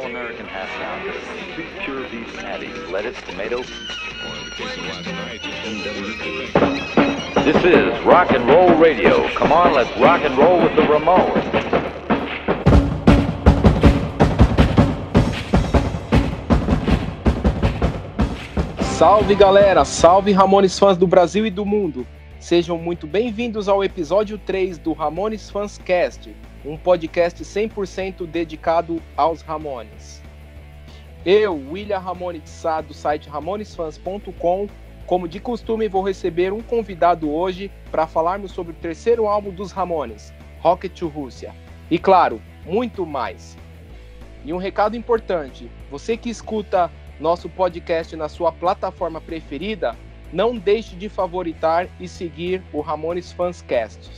all-American pounder, two pure beef patties, lettuce, tomato. This is rock and roll radio. Come on, let's rock and roll with the Ramones. Salve galera, salve Ramones fãs do Brasil e do mundo. Sejam muito bem-vindos ao episódio 3 do Ramones Fans Cast, um podcast 100% dedicado aos Ramones. Eu, William Ramone de Sá, do site ramonesfans.com, como de costume, vou receber um convidado hoje para falarmos sobre o terceiro álbum dos Ramones, Rocket to Rússia. E claro, muito mais. E um recado importante: você que escuta nosso podcast na sua plataforma preferida, não deixe de favoritar e seguir o Ramones Fanscast.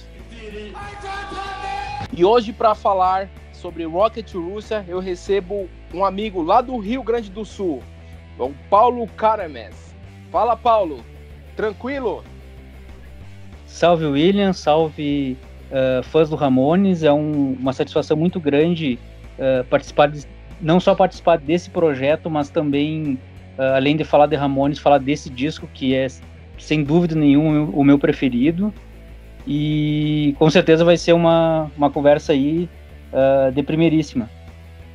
E hoje, para falar sobre Rocket Rússia, eu recebo um amigo lá do Rio Grande do Sul, o Paulo Carames. Fala, Paulo. Tranquilo? Salve, William. Salve, uh, fãs do Ramones. É um, uma satisfação muito grande uh, participar, de, não só participar desse projeto, mas também, uh, além de falar de Ramones, falar desse disco que é, sem dúvida nenhuma, o meu preferido. E com certeza vai ser uma, uma conversa aí uh, de primeiríssima.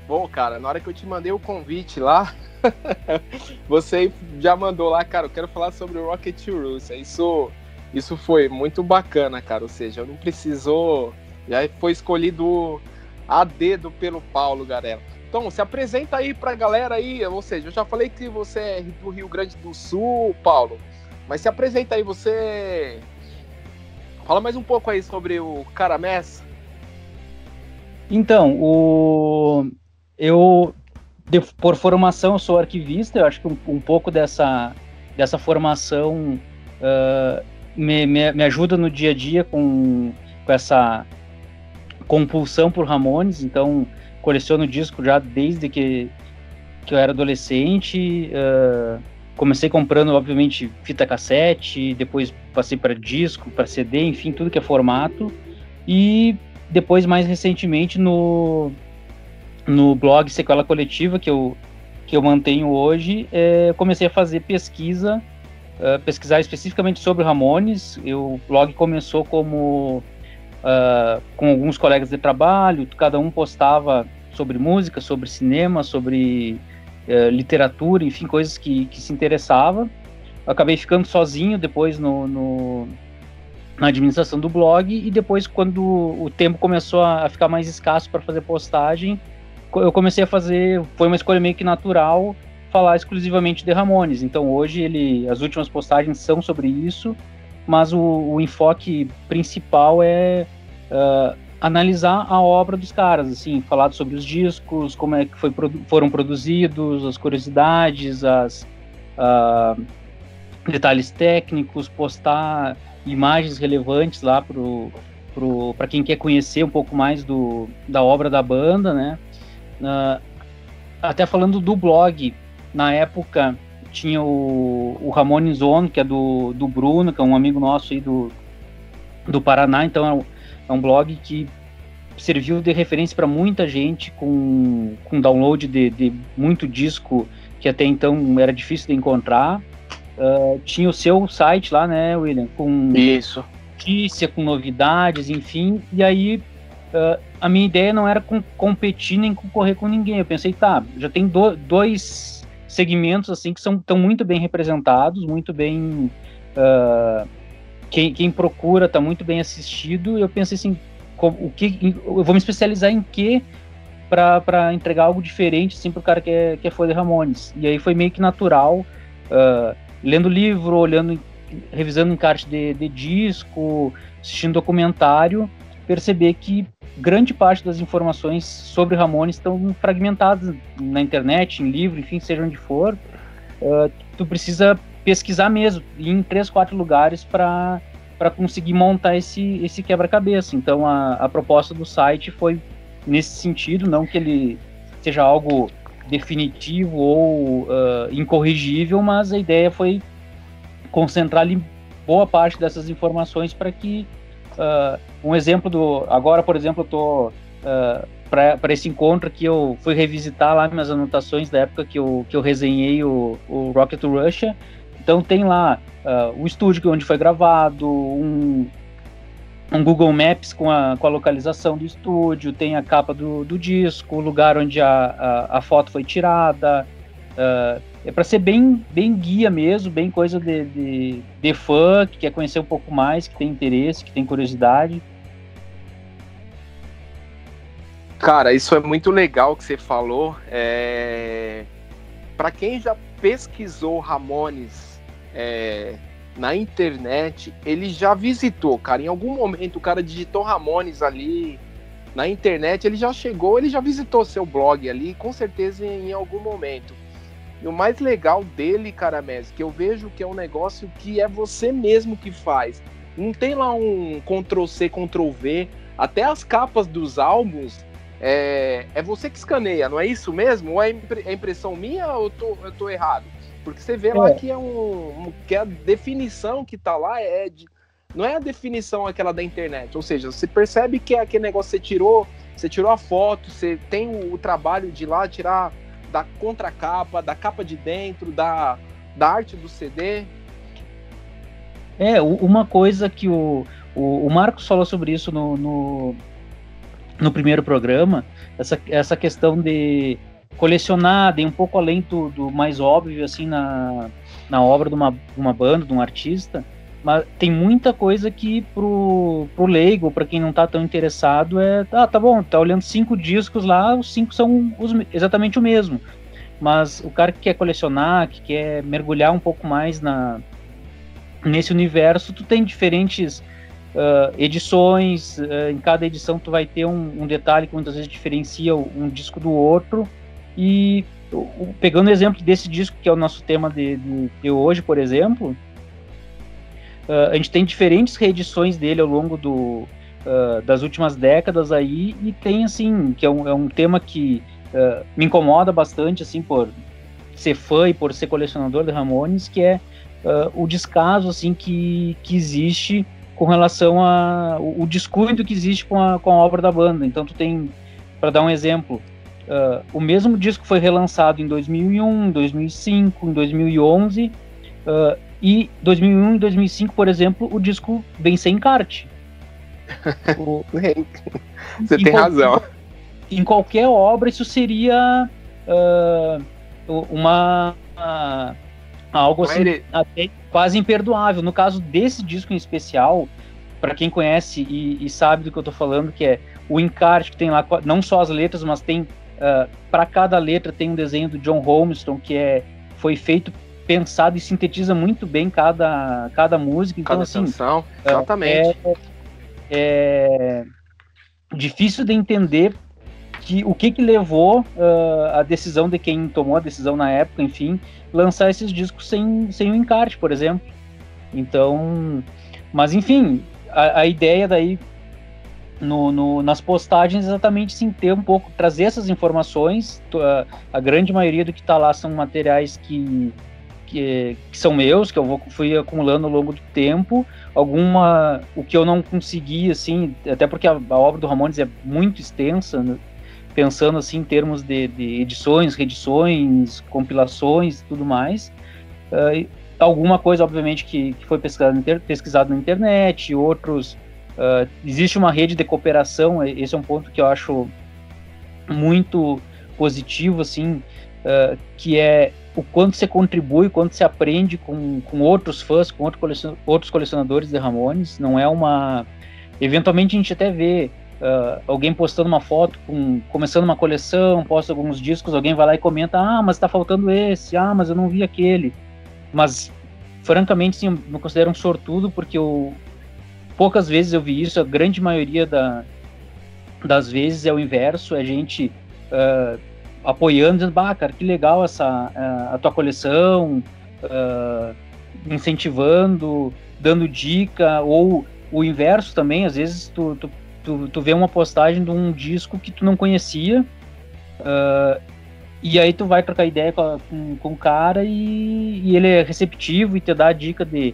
Bom, cara, na hora que eu te mandei o convite lá, você já mandou lá, cara, eu quero falar sobre o Rocket Rússia. Isso, isso foi muito bacana, cara. Ou seja, não precisou. Já foi escolhido a dedo pelo Paulo, galera. Então, se apresenta aí pra galera aí. Ou seja, eu já falei que você é do Rio Grande do Sul, Paulo. Mas se apresenta aí, você Fala mais um pouco aí sobre o Caramés. Então, o... eu, de, por formação, sou arquivista, eu acho que um, um pouco dessa, dessa formação uh, me, me, me, ajuda no dia a dia com, com essa compulsão por Ramones, então coleciono disco já desde que, que eu era adolescente, uh, comecei comprando, obviamente, fita cassete, depois passei para disco, para CD, enfim, tudo que é formato. E depois, mais recentemente, no, no blog Sequela Coletiva, que eu, que eu mantenho hoje, é, comecei a fazer pesquisa, uh, pesquisar especificamente sobre Ramones. Eu, o blog começou como uh, com alguns colegas de trabalho, cada um postava sobre música, sobre cinema, sobre literatura, enfim, coisas que, que se interessava. Acabei ficando sozinho depois no, no, na administração do blog e depois quando o tempo começou a ficar mais escasso para fazer postagem, eu comecei a fazer, foi uma escolha meio que natural falar exclusivamente de Ramones. Então hoje ele, as últimas postagens são sobre isso, mas o, o enfoque principal é uh, analisar a obra dos caras, assim, falar sobre os discos, como é que foi, foram produzidos, as curiosidades, as uh, detalhes técnicos, postar imagens relevantes lá pro para quem quer conhecer um pouco mais do, da obra da banda, né? Uh, até falando do blog, na época tinha o, o Ramones On, que é do, do Bruno, que é um amigo nosso aí do, do Paraná, então é um blog que serviu de referência para muita gente com, com download de, de, muito disco que até então era difícil de encontrar. Uh, tinha o seu site lá, né, William? Com Isso. notícia, com novidades, enfim. E aí uh, a minha ideia não era com, competir nem concorrer com ninguém. Eu pensei, tá, já tem do, dois segmentos assim que são tão muito bem representados, muito bem uh, quem, quem procura está muito bem assistido. Eu pensei assim, o que, eu vou me especializar em que para entregar algo diferente assim, para o cara que é, que é fã de Ramones. E aí foi meio que natural, uh, lendo livro, olhando, revisando encarte de, de disco, assistindo documentário, perceber que grande parte das informações sobre Ramones estão fragmentadas na internet, em livro, enfim, seja onde for. Uh, tu precisa pesquisar mesmo, ir em três, quatro lugares para para conseguir montar esse, esse quebra-cabeça. Então a, a proposta do site foi nesse sentido, não que ele seja algo definitivo ou uh, incorrigível, mas a ideia foi concentrar ali boa parte dessas informações para que uh, um exemplo do agora por exemplo eu estou uh, para esse encontro que eu fui revisitar lá minhas anotações da época que eu, que eu resenhei o, o Rocket to Russia. Então tem lá uh, o estúdio onde foi gravado, um, um Google Maps com a, com a localização do estúdio, tem a capa do, do disco, o lugar onde a, a, a foto foi tirada. Uh, é para ser bem, bem guia mesmo, bem coisa de, de, de fã, que quer conhecer um pouco mais, que tem interesse, que tem curiosidade. Cara, isso é muito legal que você falou. É... Para quem já pesquisou Ramones é... na internet, ele já visitou, cara. Em algum momento o cara digitou Ramones ali na internet, ele já chegou, ele já visitou seu blog ali, com certeza em, algum momento. E o mais legal dele, cara, Messi, que eu vejo que é um negócio que é você mesmo que faz. Não tem lá um Ctrl C, Ctrl V. Até as capas dos álbuns é, é você que escaneia, não é isso mesmo? Ou é, é impressão minha ou eu tô, eu tô errado? Porque você vê é. lá que é um, que a definição que tá lá é de, não é a definição aquela da internet, ou seja, você percebe que é aquele negócio que você tirou, você tirou a foto, você tem o, o trabalho de lá tirar da contracapa, da capa de dentro, da, da arte do CD. É, uma coisa que o, o, o Marcos falou sobre isso no, no, no primeiro programa, essa, essa questão de colecionar, de um pouco além do, do mais óbvio, assim, na, na obra de uma, uma banda, de um artista, mas tem muita coisa que pro, pro leigo, para quem não tá tão interessado, é, ah, tá bom, tá olhando cinco discos lá, os cinco são os, exatamente o mesmo. Mas o cara que quer colecionar, que quer mergulhar um pouco mais na nesse universo, tu tem diferentes uh, edições, uh, em cada edição tu vai ter um, um, detalhe que muitas vezes diferencia um disco do outro, e pegando o exemplo desse disco, que é o nosso tema de, de, de hoje, por exemplo, uh, a gente tem diferentes reedições dele ao longo do, das últimas décadas aí, e tem, assim, que é um, é um tema que me incomoda bastante, assim, por ser fã e por ser colecionador de Ramones, que é o descaso, assim, que, que existe com relação a o, o, descuido que existe com a, com a obra da banda. Então tu tem, para dar um exemplo, uh, o mesmo disco foi relançado em 2001, 2005, em 2011 uh, e 2001 e 2005, por exemplo, o disco vem sem encarte. O, Você tem razão. Em qualquer obra isso seria uh, uma algo assim, até quase imperdoável. No caso desse disco em especial, para quem conhece e, e, sabe do que eu tô falando, que é o encarte que tem lá, não só as letras, mas tem uh, ah, para cada letra tem um desenho do John Holmeston que é foi feito pensado e sintetiza muito bem cada, cada música. Então, cada assim, canção, ah, exatamente. É, é, difícil de entender que o que que levou uh, a decisão de quem tomou a decisão na época, enfim, lançar esses discos sem, sem o encarte, por exemplo. Então, mas enfim, a, a ideia daí no, no, nas postagens exatamente sim ter um pouco, trazer essas informações. A, grande maioria do que está lá são materiais que, que, que, são meus, que eu vou, fui acumulando ao longo do tempo. Alguma, o que eu não consegui, assim, até porque a, a obra do Ramones é muito extensa, né? pensando assim em termos de, de edições, reedições, compilações tudo mais. Uh, alguma coisa, obviamente, que, que foi pesquisado, pesquisado na internet, outros. Uh, existe uma rede de cooperação, esse é um ponto que eu acho muito positivo, assim, uh, que é o quanto você contribui, quanto você aprende com, com outros fãs, com outro colecion, outros colecionadores de Ramones. Não é uma. Eventualmente a gente até vê Uh, alguém postando uma foto, com, começando uma coleção, posta alguns discos, alguém vai lá e comenta: Ah, mas tá faltando esse, ah, mas eu não vi aquele. Mas, francamente, sim, eu me considero um sortudo, porque eu, poucas vezes eu vi isso, a grande maioria da, das vezes é o inverso: é a gente uh, apoiando, dizendo, bah, cara, que legal essa, uh, a tua coleção, incentivando, dando dica, ou o inverso também, às vezes tu, tu tu, tu vê uma postagem de um disco que tu não conhecia, uh, e aí tu vai trocar ideia com, com, com o cara e, e, ele é receptivo e te dá a dica de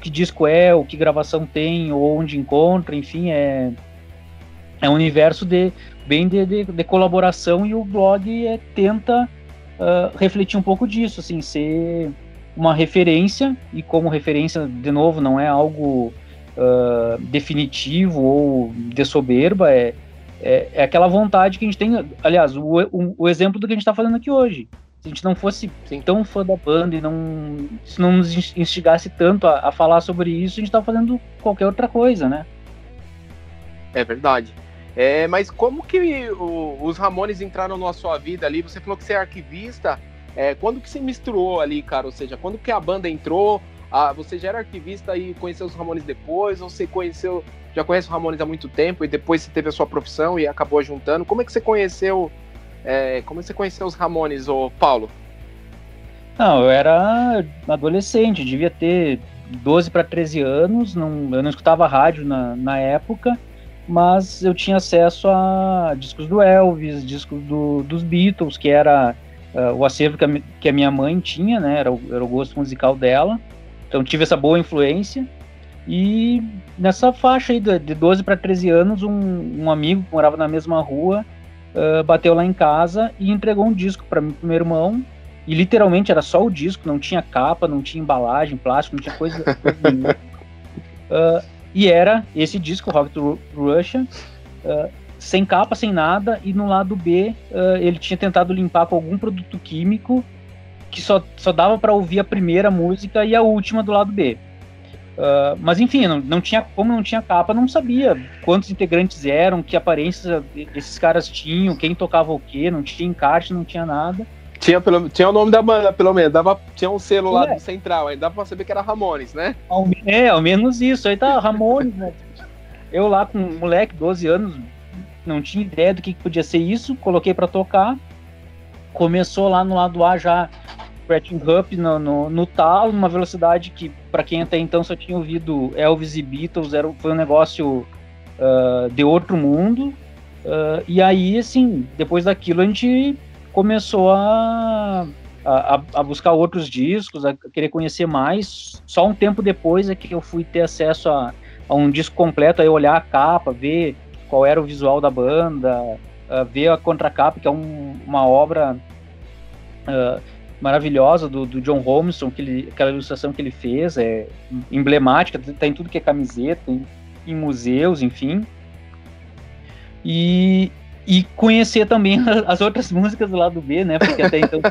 que disco é, o que gravação tem, ou onde encontra, enfim, é, é um universo de bem de, de, de colaboração e o blog é, tenta uh, refletir um pouco disso, assim, ser uma referência e como referência de novo não é algo uh, definitivo ou de soberba, é, é, é, aquela vontade que a gente tem. Aliás, o, o, o exemplo do que a gente está falando aqui hoje. Se a gente não fosse Sim. tão fã da banda e não, se não nos instigasse tanto a, a falar sobre isso, a gente estava fazendo qualquer outra coisa, né? É verdade. É, mas como que o, os Ramones entraram na sua vida ali? Você falou que você é arquivista. É, quando que se misturou ali, cara? Ou seja, quando que a banda entrou? Ah, você já era arquivista e conheceu os Ramones depois? Ou você conheceu, já conhece os Ramones há muito tempo e depois você teve a sua profissão e acabou juntando? Como é que você conheceu, é, como você conheceu os Ramones, ô Paulo? Não, eu era adolescente, devia ter 12 para 13 anos, não, eu não escutava rádio na, na época, mas eu tinha acesso a discos do Elvis, discos do, dos Beatles, que era uh, o acervo que a, que a, minha mãe tinha, né, era o, era o gosto musical dela. Então tive essa boa influência. E nessa faixa aí de 12 para 13 anos, um, um, amigo que morava na mesma rua uh, bateu lá em casa e entregou um disco para meu irmão. E literalmente era só o disco, não tinha capa, não tinha embalagem, plástico, não tinha coisa, coisa nenhuma. Uh, e era esse disco, Rock to Russia, uh, sem capa, sem nada, e no lado B ele tinha tentado limpar com algum produto químico que só, só dava para ouvir a primeira música e a última do lado B. Uh, mas enfim, não, não, tinha, como não tinha capa, não sabia quantos integrantes eram, que aparência esses caras tinham, quem tocava o quê, não tinha encarte, não tinha nada. Tinha, pelo, tinha o nome da banda, pelo menos, dava, tinha um selo lá é. do central, aí dava pra saber que era Ramones, né? É, ao menos isso, aí tá Ramones, né? Eu lá com um moleque, 12 anos, não tinha ideia do que, que podia ser isso, coloquei para tocar, começou lá no lado A já Scratching Up no, no, no talo, numa velocidade que, para quem até então só tinha ouvido Elvis e Beatles, era, foi um negócio uh, de outro mundo. Uh, e aí, assim, depois daquilo a gente começou a, a, a, buscar outros discos, a querer conhecer mais. Só um tempo depois é que eu fui ter acesso a, a um disco completo, aí olhar a capa, ver qual era o visual da banda, uh, ver a contracapa, que é um, uma obra uh, maravilhosa do, do John Holmeson, que ele, aquela ilustração que ele fez, é emblemática, tá em tudo que é camiseta, em, em museus, enfim. E, e conhecer também as outras músicas do lado B, né? Porque até então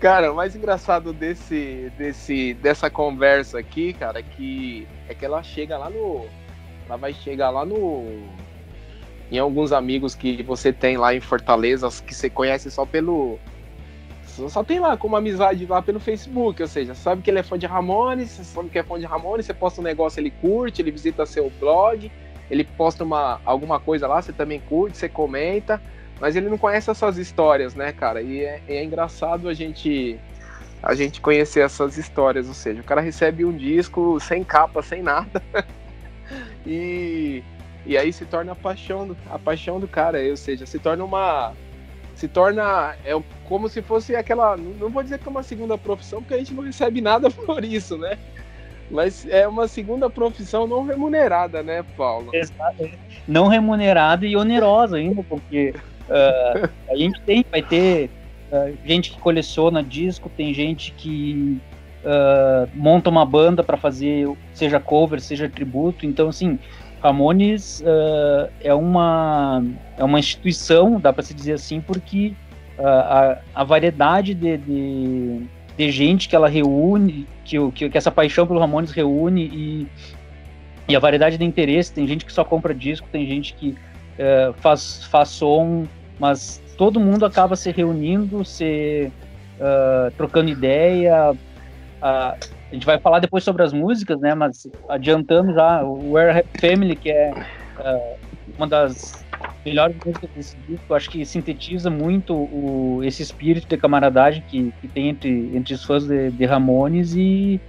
Cara, o mais engraçado desse, desse, dessa conversa aqui, cara, é que é que ela chega lá no. Ela vai chegar lá no. Em alguns amigos que você tem lá em Fortaleza, que você conhece só pelo, só tem lá como amizade lá pelo Facebook, ou seja, sabe que ele é fã de Ramones, você sabe que é fã de Ramones, você posta um negócio, ele curte, ele visita seu blog, ele posta uma, alguma coisa lá, você também curte, você comenta, mas ele não conhece essas histórias, né, cara? E é, é engraçado a gente a gente conhecer essas histórias, ou seja, o cara recebe um disco sem capa, sem nada, e, e aí se torna a paixão, a paixão do cara, ou seja, se torna uma se torna é como se fosse aquela, não vou dizer que é uma segunda profissão, porque a gente não recebe nada por isso, né? Mas é uma segunda profissão não remunerada, né, Paulo? Exato. Não remunerada e onerosa ainda, porque uh, a gente tem, vai ter uh, gente que coleciona disco, tem gente que uh, monta uma banda para fazer, seja cover, seja tributo. Então, assim, Ramones uh, é, uma, é uma instituição, dá para se dizer assim, porque uh, a, a variedade de, de, de, gente que ela reúne, que, que, que, essa paixão pelo Ramones reúne e, e a variedade de interesse, tem gente que só compra disco, tem gente que uh, faz, faz som, mas todo mundo acaba se reunindo, se trocando ideia, a gente vai falar depois sobre as músicas, né? Mas adiantando já, o Where Family, que é uh, uma das melhores músicas desse disco, acho que sintetiza muito o, esse espírito de camaradagem que, que tem entre, entre os fãs de, de Ramones e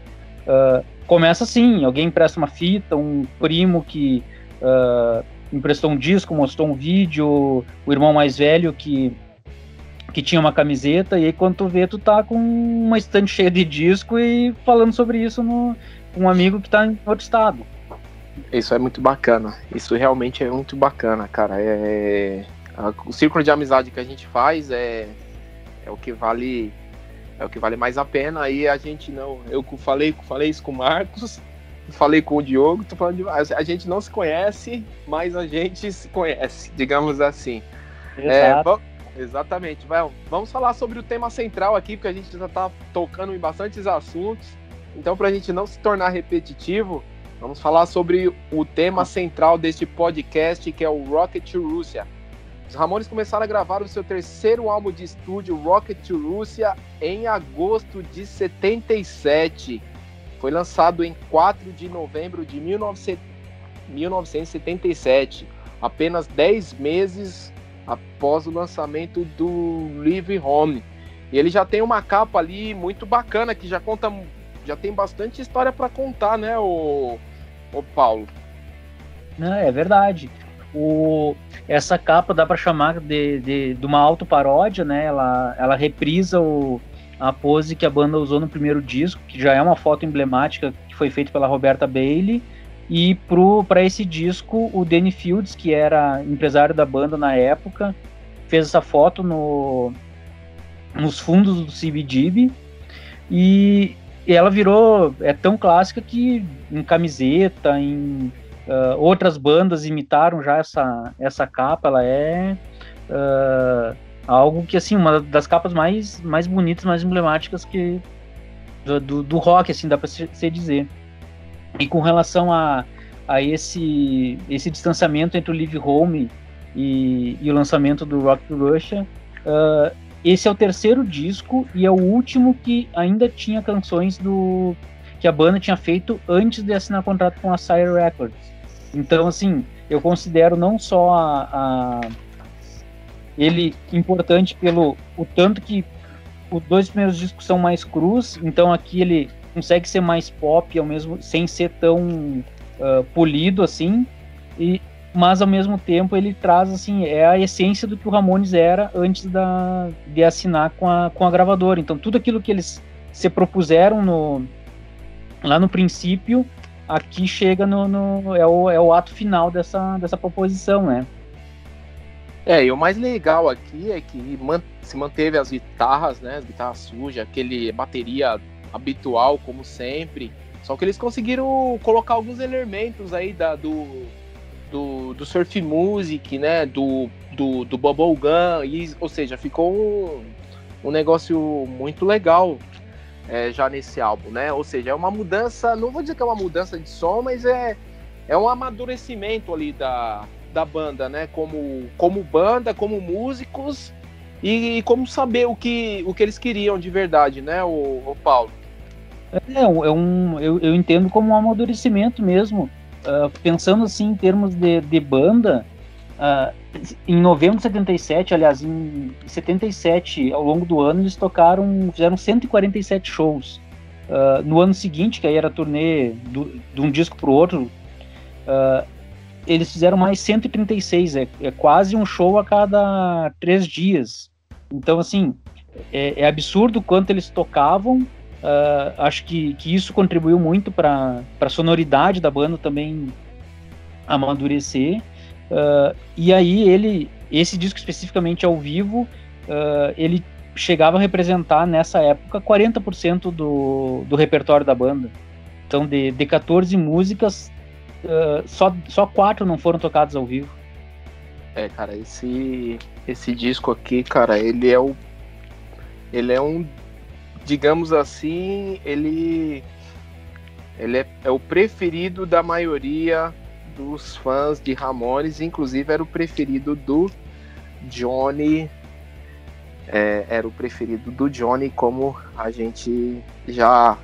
uh, começa assim, alguém empresta uma fita, um primo que uh, emprestou um disco, mostrou um vídeo, o irmão mais velho que que tinha uma camiseta, e aí quando tu vê, tu tá com uma estante cheia de disco e falando sobre isso no, com um amigo que tá em outro estado. Isso é muito bacana. Isso realmente é muito bacana, cara. É, o círculo de amizade que a gente faz é, é o que vale é o que vale mais a pena. Aí a gente não, eu falei, falei isso com o Marcos, falei com o Diogo, tô falando de, a gente não se conhece, mas a gente se conhece, digamos assim. É, exatamente. Vai, vamos falar sobre o tema central aqui, porque a gente já está tocando em bastantes assuntos. Então, para a gente não se tornar repetitivo, vamos falar sobre o tema central deste podcast, que é o Rocket to Russia. Os Ramones começaram a gravar o seu terceiro álbum de estúdio, Rocket to Russia, em agosto de 77. Foi lançado em 4 de novembro de 1977, apenas 10 meses após o lançamento do Live Home. E ele já tem uma capa ali muito bacana que já conta, já tem bastante história para contar, né, o, o Paulo? Não, é verdade. O, essa capa dá para chamar de, de, de, uma autoparódia, né? Ela, ela reprisa o, a pose que a banda usou no primeiro disco, que já é uma foto emblemática que foi feita pela Roberta Bailey. E para esse disco, o Danny Fields, que era empresário da banda na época, fez essa foto no, nos fundos do CBGB. E ela virou, é tão clássica que em camiseta, em Uh, outras bandas imitaram já essa, essa capa, ela é uh, algo que, assim, uma das capas mais, mais bonitas, mais emblemáticas que do, do, rock, assim, dá para se, se, dizer. E com relação a, a esse, esse distanciamento entre o Live Home e, e o lançamento do Rock to Russia, uh, esse é o terceiro disco e é o último que ainda tinha canções do que a banda tinha feito antes de assinar contrato com a Sire Records. Então, assim, eu considero não só a, a, ele importante pelo o tanto que os dois primeiros discos são mais crus, então aqui ele consegue ser mais pop ao mesmo sem ser tão uh, polido assim, e mas ao mesmo tempo ele traz assim é a essência do que o Ramones era antes da, de assinar com a, com a gravadora. Então tudo aquilo que eles se propuseram no lá no princípio aqui chega no, no, é, o, é o ato final dessa, dessa proposição, né? É, e o mais legal aqui é que man, se manteve as guitarras, né? As guitarras sujas, aquele bateria habitual, como sempre. Só que eles conseguiram colocar alguns elementos aí da, do, do, do surf music, né? Do, do, do bubblegum, e, ou seja, ficou um, um negócio muito legal é, já nesse álbum, né? Ou seja, é uma mudança, não vou dizer que é uma mudança de som, mas é, é um amadurecimento ali da, da banda, né? Como, como banda, como músicos e, e como saber o que, o que eles queriam de verdade, né, o, o Paulo? É, é um, eu, eu entendo como um amadurecimento mesmo. Uh, pensando assim em termos de, de banda, uh, em novembro de 77, aliás, em 77, ao longo do ano, eles tocaram, fizeram 147 shows. Uh, no ano seguinte, que aí era turnê do, de um disco para o outro, eles fizeram mais 136, é, é quase um show a cada três dias. Então, assim, é, é absurdo quanto eles tocavam. Uh, acho que, que isso contribuiu muito para a sonoridade da banda também amadurecer. Uh, e aí ele, esse disco especificamente ao vivo, uh, ele chegava a representar nessa época 40% do, do repertório da banda. Então de, de 14 músicas, só, só quatro não foram tocadas ao vivo. É, cara, esse, esse disco aqui, cara, ele é o. Ele é um. Digamos assim, ele. Ele é, é o preferido da maioria dos fãs de Ramones, inclusive era o preferido do Johnny. É, era o preferido do Johnny, como a gente já,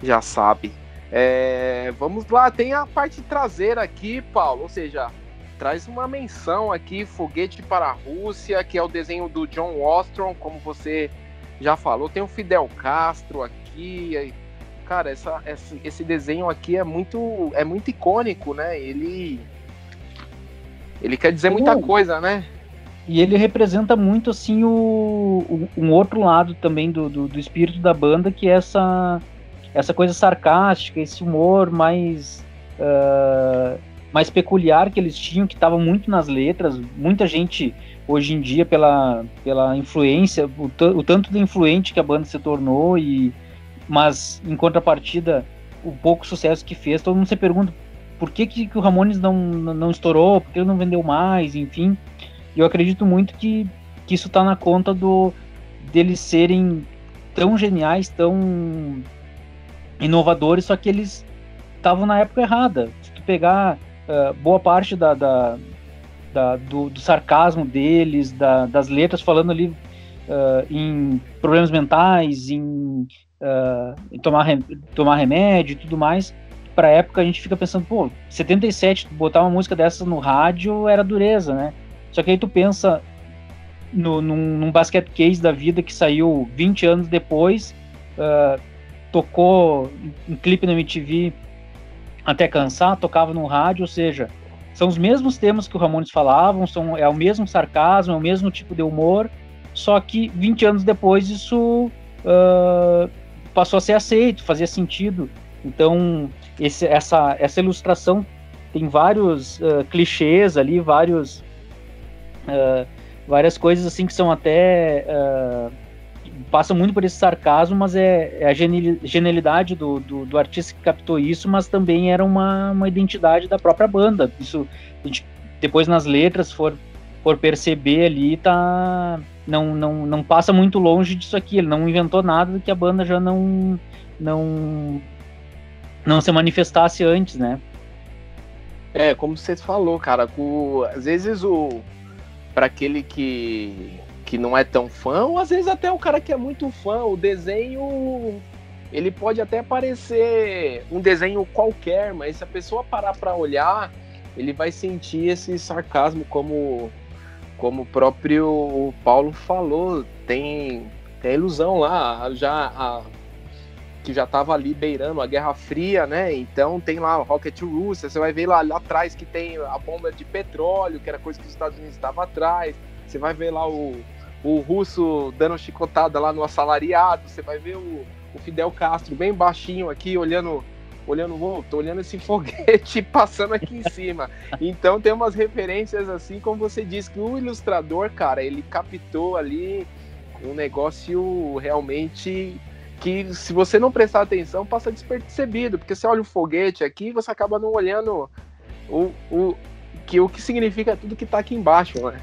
já sabe. É, vamos lá, tem a parte traseira aqui, Paulo, ou seja, traz uma menção aqui, Foguete para a Rússia, que é o desenho do John Ostrom, como você já falou. Tem o Fidel Castro aqui, cara, essa, esse, esse desenho aqui é muito, é muito icônico, né? Ele, ele quer dizer muita coisa, né? E ele representa muito, assim, o, o um outro lado também do, do, do, espírito da banda, que é essa, essa coisa sarcástica, esse humor mais uh, mais peculiar que eles tinham, que estava muito nas letras. Muita gente hoje em dia, pela, pela influência, o, o tanto de influente que a banda se tornou, e mas em contrapartida, o pouco sucesso que fez, todo mundo se pergunta por que, que, que o Ramones não, não estourou, por que ele não vendeu mais, enfim. Eu acredito muito que, que isso está na conta do deles serem tão geniais, tão inovadores, só que eles estavam na época errada. Se tu pegar uh, boa parte da, da, da do, do, sarcasmo deles, da, das letras falando ali uh, em problemas mentais, em, uh, em tomar, tomar remédio e tudo mais, para época a gente fica pensando, pô, 77, botar uma música dessa no rádio era dureza, né? Só que aí tu pensa no, num, num basket case da vida que saiu 20 anos depois, uh, tocou um clipe na MTV até cansar, tocava no rádio, ou seja, são os mesmos temas que o Ramones falavam, são, é o mesmo sarcasmo, é o mesmo tipo de humor, só que 20 anos depois isso uh, passou a ser aceito, fazia sentido. Então, esse, essa, essa ilustração tem vários uh, clichês ali, vários, uh, várias coisas assim que são até passa muito por esse sarcasmo, mas é, é a genialidade do, do, do, artista que captou isso, mas também era uma, uma identidade da própria banda. Isso, a gente, depois nas letras, for, for perceber ali, tá, não, não, não passa muito longe disso aqui. Ele não inventou nada que a banda já não, não, não se manifestasse antes, né? É, como você falou, cara, com, às vezes o para aquele que que não é tão fã, ou às vezes até o cara que é muito fã, o desenho ele pode até parecer um desenho qualquer, mas se a pessoa parar para olhar, ele vai sentir esse sarcasmo como como o próprio Paulo falou, tem tem a ilusão lá, já a, que já estava ali beirando a Guerra Fria, né? Então tem lá o Rocket Rússia, você vai ver lá, lá atrás que tem a bomba de petróleo, que era coisa que os Estados Unidos estavam atrás. Você vai ver lá o, o russo dando chicotada lá no assalariado, você vai ver o, o Fidel Castro bem baixinho aqui, olhando, olhando, oh, tô olhando esse foguete passando aqui em cima. Então tem umas referências assim, como você disse, que o ilustrador, cara, ele captou ali um negócio realmente que se você não prestar atenção passa despercebido, porque você olha o foguete aqui você acaba não olhando o, o, que, o que significa tudo que tá aqui embaixo, né?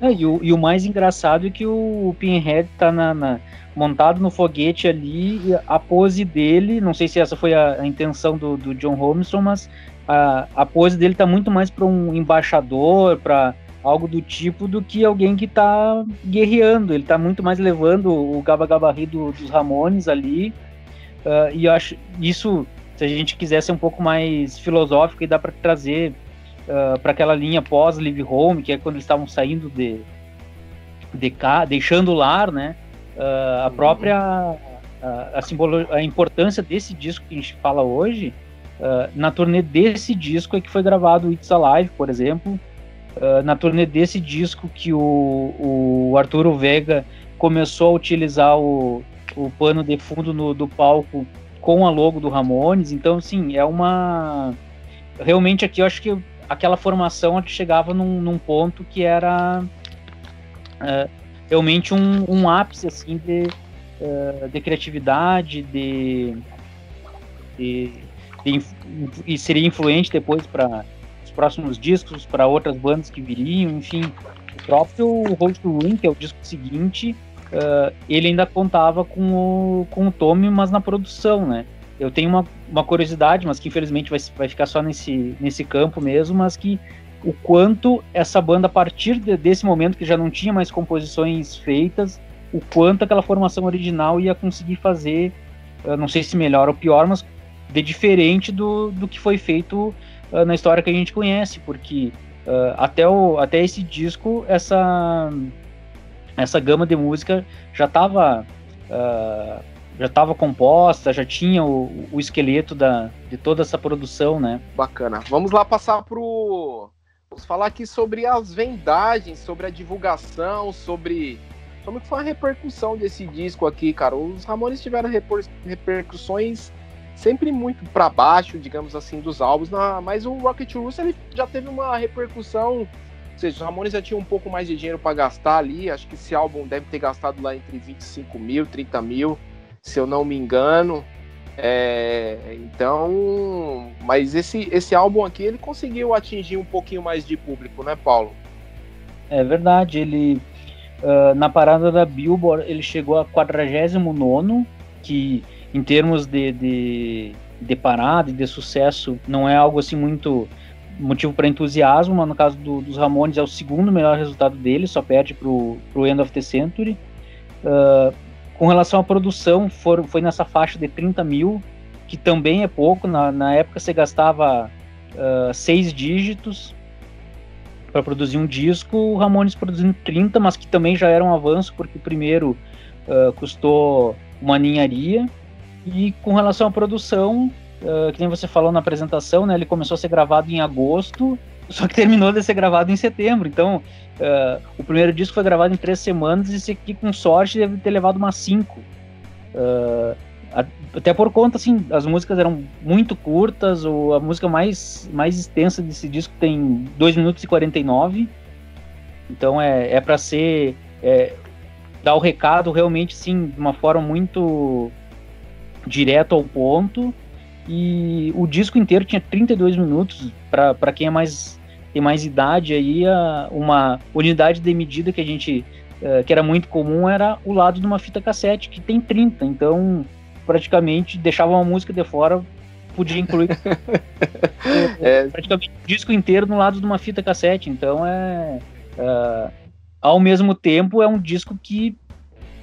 É, e, o, e, o, mais engraçado é que o, Pinhead tá na, na, montado no foguete ali, a pose dele, não sei se essa foi a, a intenção do, do, John Holmeston, mas a, a pose dele tá muito mais para um embaixador, para algo do tipo, do que alguém que tá guerreando. Ele tá muito mais levando o Gaba Gabarri do, dos Ramones ali. Uh, e acho isso, se a gente quiser ser um pouco mais filosófico, e dá para trazer uh, ah, para aquela linha pós Live Home, que é quando eles estavam saindo de, de cá, deixando o lar, né? Uh, a uhum. própria a, a, simbolo, a importância desse disco que a gente fala hoje, uh, na turnê desse disco é que foi gravado It's Alive, por exemplo, uh, na turnê desse disco que o, o Arturo Vega começou a utilizar o, o pano de fundo no, do palco com a logo do Ramones, então, sim, é uma... Realmente aqui eu acho que aquela formação chegava num, num ponto que era uh, realmente um, um, ápice assim de, uh, de criatividade, de, de, de, e seria influente depois para os próximos discos, para outras bandas que viriam, enfim. O próprio Road to Ruin, que é o disco seguinte, uh, ele ainda contava com o, com o Tommy, mas na produção, né? Eu tenho uma, uma curiosidade, mas que infelizmente vai, vai ficar só nesse, nesse campo mesmo, mas que o quanto essa banda, a partir de, desse momento que já não tinha mais composições feitas, o quanto aquela formação original ia conseguir fazer, não sei se melhor ou pior, mas de diferente do, do que foi feito uh, na história que a gente conhece, porque uh, até, o, até esse disco, essa, essa gama de música já estava uh, já estava composta, já tinha o, o esqueleto da, de toda essa produção, né? Bacana. Vamos lá passar pro. Vamos falar aqui sobre as vendagens, sobre a divulgação, sobre como foi a repercussão desse disco aqui, cara. Os Ramones tiveram reper... repercussões sempre muito para baixo, digamos assim, dos álbuns, na, mas o Rocket Rooster ele já teve uma repercussão, ou seja, os Ramones já tinham um pouco mais de dinheiro para gastar ali, acho que esse álbum deve ter gastado lá entre 25 mil, 30 mil, se eu não me engano, é, então, mas esse, esse álbum aqui ele conseguiu atingir um pouquinho mais de público, né, Paulo? É verdade, ele uh, na parada da Billboard ele chegou a 49 que em termos de, de, de parada e de sucesso, não é algo assim muito motivo para entusiasmo, mas no caso do, dos Ramones é o segundo melhor resultado dele, só perde para o End of the Century. Uh, com relação à produção, for, foi nessa faixa de 30 mil, que também é pouco, na, na época você gastava uh, seis dígitos para produzir um disco, o Ramones produzindo 30, mas que também já era um avanço, porque o primeiro uh, custou uma ninharia, e com relação à produção, uh, que nem você falou na apresentação, né, ele começou a ser gravado em agosto, só que terminou de ser gravado em setembro. Então, uh, o primeiro disco foi gravado em três semanas e esse aqui, com sorte, deve ter levado umas cinco. Uh, até por conta, assim, as músicas eram muito curtas, ou a música mais, mais extensa desse disco tem 2 minutos e 49. Então é, é para ser. É, dar o recado realmente, sim, de uma forma muito direto ao ponto. E o disco inteiro tinha 32 minutos. Para quem é mais tem mais idade aí, uma unidade de medida que a gente uh, que era muito comum era o lado de uma fita cassete que tem 30. Então, praticamente deixava uma música de fora, podia incluir é. praticamente o disco inteiro no lado de uma fita cassete. Então, é uh, ao mesmo tempo é um disco que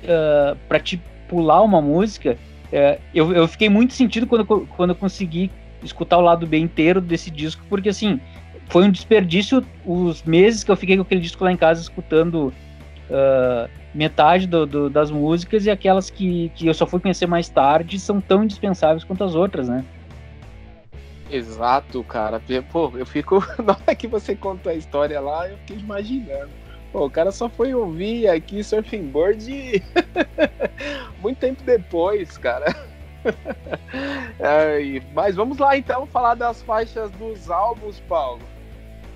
uh, para te pular uma música é, eu, eu fiquei muito sentido quando, quando eu consegui escutar o lado B inteiro desse disco, porque assim, foi um desperdício os meses que eu fiquei com aquele disco lá em casa escutando uh, metade do, do, das músicas e aquelas que, que eu só fui conhecer mais tarde são tão indispensáveis quanto as outras, né? Exato, cara. Pô, eu fico. Na hora que você contou a história lá, eu fiquei imaginando. Pô, o cara só foi ouvir aqui Surfing Bird muito tempo depois, cara. é, mas vamos lá então falar das faixas dos álbuns, Paulo.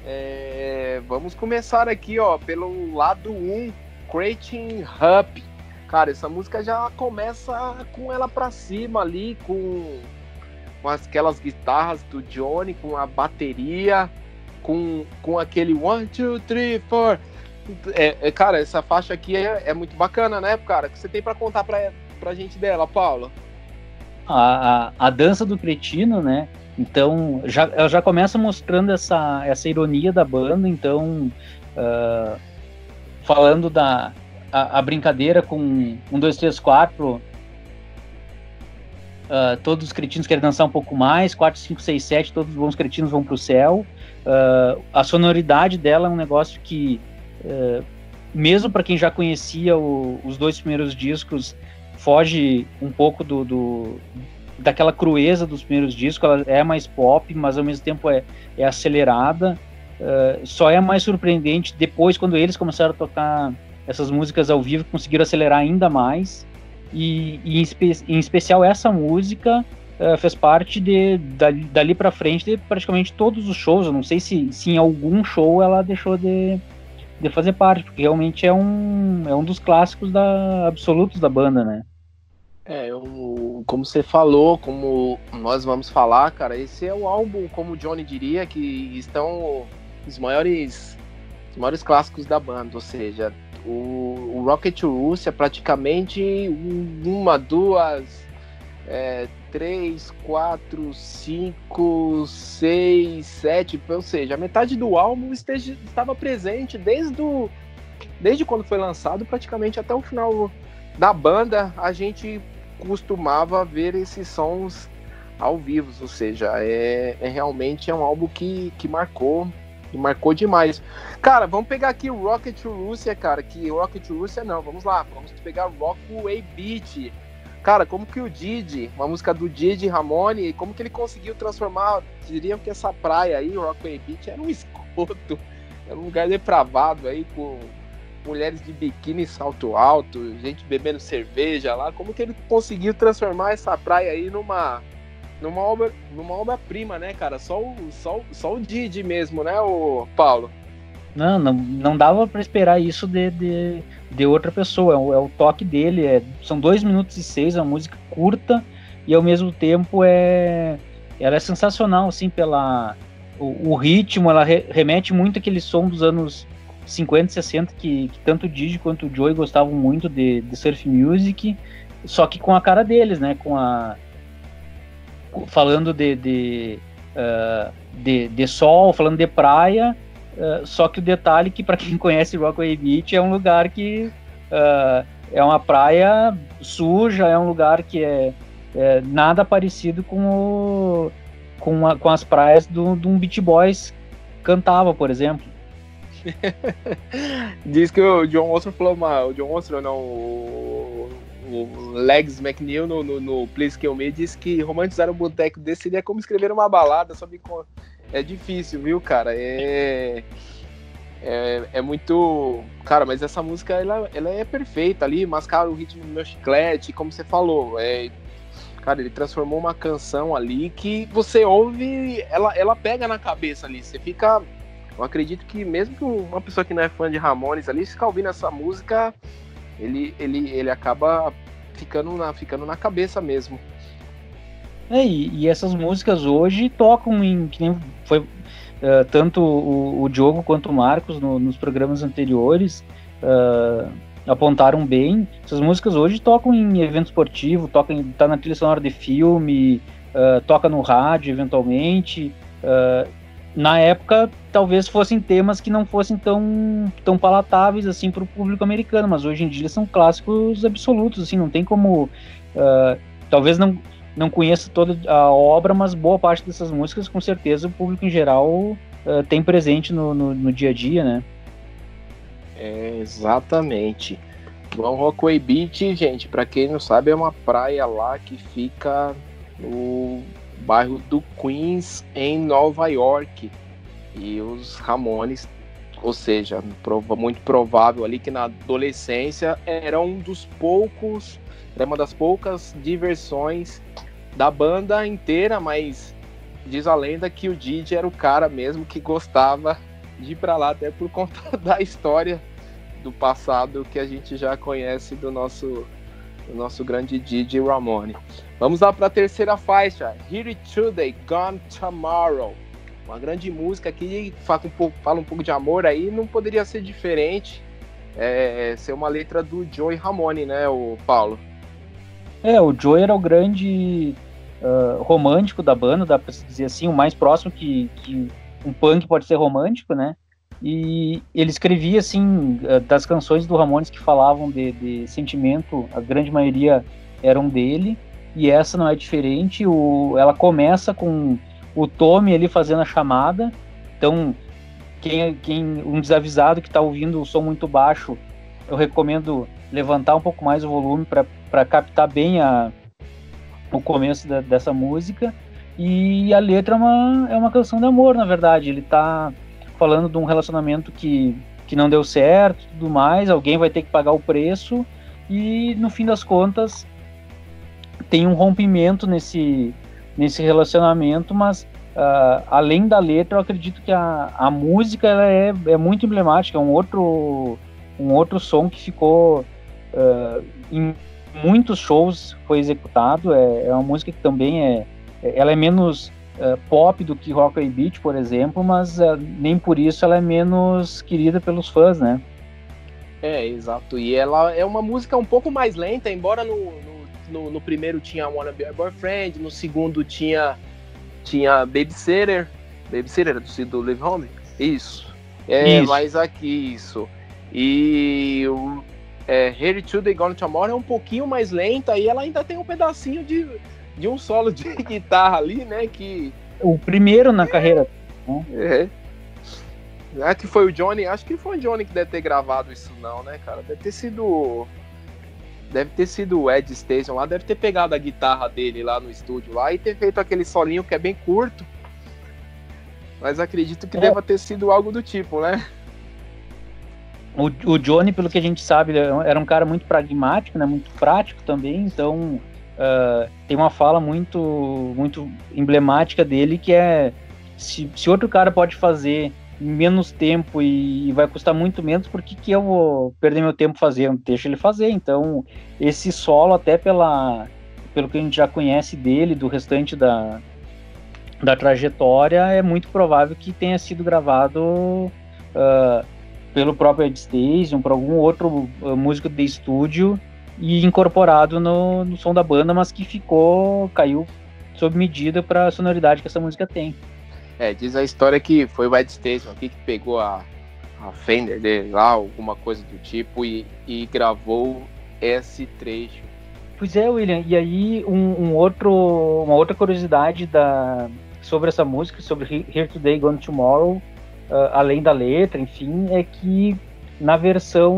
É, vamos começar aqui, ó, pelo lado 1, Creating Up. Cara, essa música já começa com ela pra cima ali, com, com aquelas guitarras do Johnny, com a bateria, com, com aquele one, two, three, four. É, é, cara, essa faixa aqui é, é, muito bacana, né, cara? O que você tem para contar pra, pra gente dela, Paula? A, a, a, dança do cretino, né? Então, já, ela já começa mostrando essa, essa ironia da banda, então, uh, falando da a, a, brincadeira com um, dois, três, quatro, uh, todos os cretinos querem dançar um pouco mais, 4, 5, 6, 7, todos os bons cretinos vão pro céu. Uh, a sonoridade dela é um negócio que é, mesmo para quem já conhecia o, os dois primeiros discos, foge um pouco do, do, daquela crueza dos primeiros discos. Ela é mais pop, mas ao mesmo tempo é, é acelerada. Uh, só é mais surpreendente depois, quando eles começaram a tocar essas músicas ao vivo, conseguiram acelerar ainda mais. E, e em, espe em, especial essa música uh, fez parte de, dali, dali para frente de praticamente todos os shows. Eu não sei se, se em algum show ela deixou de, de fazer parte, porque realmente é um, é um dos clássicos da, absolutos da banda, né? É, eu, como você falou, como nós vamos falar, cara, esse é o álbum, como o Johnny diria, que estão os maiores, os maiores clássicos da banda, ou seja, o, o Rocket Rússia praticamente uma, duas, é, 3, 4, 5, 6, 7, ou seja, a metade do álbum esteja, estava presente desde, o, desde quando foi lançado, praticamente até o final da banda, a gente costumava ver esses sons ao vivo, ou seja, é, é realmente é um álbum que, que marcou, que marcou demais. Cara, vamos pegar aqui o Rocket Russia, cara, que Rocket Russia não, vamos lá, vamos pegar Rockway Beat, Cara, como que o Didi, uma música do Didi Ramone, como que ele conseguiu transformar, diriam que essa praia aí, Rockaway Beach, era um esgoto, era um lugar depravado aí, com mulheres de biquíni salto alto, gente bebendo cerveja lá, como que ele conseguiu transformar essa praia aí numa, numa obra, numa obra-prima, né, cara? Só o, só, só o Didi mesmo, né, o Paulo? Não, não, não dava para esperar isso de, de, de outra pessoa. É o, é o toque dele. É, são dois minutos e seis, é uma música curta e ao mesmo tempo é, ela é sensacional, assim, pela o, o ritmo. Ela re, remete muito aquele som dos anos 50, 60 que, que tanto o Didi quanto o Joey gostavam muito de, de surf music, só que com a cara deles, né? Com a falando de, de, uh, de, de, sol, falando de praia, uh, só que o detalhe que para quem conhece Rockaway Beach é um lugar que uh, é uma praia suja, é um lugar que é, é nada parecido com, o, com, a, com as praias do, do um Beach Boys cantava, por exemplo. Diz que o John Ostro falou, mal o John Ostro não, o, o Legs McNeil no, no, no Please Kill Me disse que romantizar um boteco desse seria como escrever uma balada, só me é difícil, viu, cara? É, é, é, muito. Cara, mas essa música ela, ela é perfeita ali, mascara o ritmo do meu chiclete, como você falou. É, cara, ele transformou uma canção ali que você ouve, ela, ela pega na cabeça ali. Você fica. Eu acredito que mesmo que uma pessoa que não é fã de Ramones ali, se ficar ouvindo essa música, ele, ele, ele acaba ficando na, ficando na cabeça mesmo. É, e, e essas músicas hoje tocam em. Que nem foi uh, tanto o, o Diogo quanto o Marcos no, nos programas anteriores. Uh, apontaram bem. Essas músicas hoje tocam em evento esportivo, tocam, tá na trilha sonora de filme, uh, toca no rádio eventualmente. Na época talvez fossem temas que não fossem tão, tão palatáveis assim para o público americano, mas hoje em dia são clássicos absolutos, assim, não tem como uh, talvez não não conheça toda a obra, mas boa parte dessas músicas com certeza o público em geral uh, tem presente no, no, no, dia a dia, né? É, exatamente. Bom, Rockaway Beach, gente, para quem não sabe, é uma praia lá que fica no bairro do Queens, em Nova York. E os Ramones, ou seja, muito provável ali que na adolescência era um dos poucos, era uma das poucas diversões da banda inteira, mas diz a lenda que o Didi era o cara mesmo que gostava de ir para lá, até por conta da história do passado que a gente já conhece do nosso, do nosso grande Didi Ramone. Vamos lá para a terceira faixa, Here Today, Gone Tomorrow. Uma grande música que fala um pouco, fala um pouco de amor aí, não poderia ser diferente. É, ser uma letra do Joey Ramone, né, o Paulo? É, o Joey era o grande uh, romântico da banda, dá pra dizer assim, o mais próximo que, que um punk pode ser romântico, né? E ele escrevia, assim, das canções do Ramones que falavam de, de sentimento, a grande maioria eram dele e essa não é diferente. O, ela começa com o Tommy ali fazendo a chamada. Então, quem, quem um desavisado que está ouvindo o som muito baixo, eu recomendo levantar um pouco mais o volume para captar bem a, o começo da, dessa música. E a letra é uma, é uma canção de amor, na verdade. Ele está falando de um relacionamento que, que não deu certo tudo mais, alguém vai ter que pagar o preço. E no fim das contas, tem um rompimento nesse, nesse relacionamento, mas uh, além da letra, eu acredito que a, a música ela é, é muito emblemática, é um outro, um outro som que ficou uh, em muitos shows foi executado, é, é uma música que também é, ela é menos uh, pop do que Rock and Beat, por exemplo, mas nem por isso ela é menos querida pelos fãs, né? É, exato. E ela é uma música um pouco mais lenta, embora no, no no, primeiro tinha Wanna Be Your Boyfriend, no segundo tinha, tinha Babysitter. Babysitter do, do Live Home? Isso. É, isso. mas aqui, isso. E o é, Here to the Gone Tomorrow é um pouquinho mais lenta e ela ainda tem um pedacinho de, de um solo de guitarra ali, né? Que... O primeiro na é, carreira. Né? É. É que foi o Johnny, acho que foi o Johnny que deve ter gravado isso não, né, cara? Deve ter sido deve ter sido o Ed Station lá, deve ter pegado a guitarra dele lá no estúdio lá e ter feito aquele solinho que é bem curto. Mas acredito que é. deva ter sido algo do tipo, né? O, o Johnny, pelo que a gente sabe, era um cara muito pragmático, né? Muito prático também, então uh, tem uma fala muito, muito emblemática dele que é se, se outro cara pode fazer menos tempo e, e vai custar muito menos, por que, que eu vou perder meu tempo fazendo? Deixa ele fazer. Então, esse solo, até pela, pelo que a gente já conhece dele, do restante da, da trajetória, é muito provável que tenha sido gravado uh, pelo próprio Ed Stasium, por algum outro uh, músico de estúdio e incorporado no, no som da banda, mas que ficou, caiu sob medida para a sonoridade que essa música tem. É, diz a história que foi o Ed Stasium aqui que pegou a, a Fender dele lá, alguma coisa do tipo, e, e gravou esse trecho. Pois é, William, e aí um, um outro, uma outra curiosidade da, sobre essa música, sobre Here Today, Gone Tomorrow, uh, além da letra, enfim, é que na versão,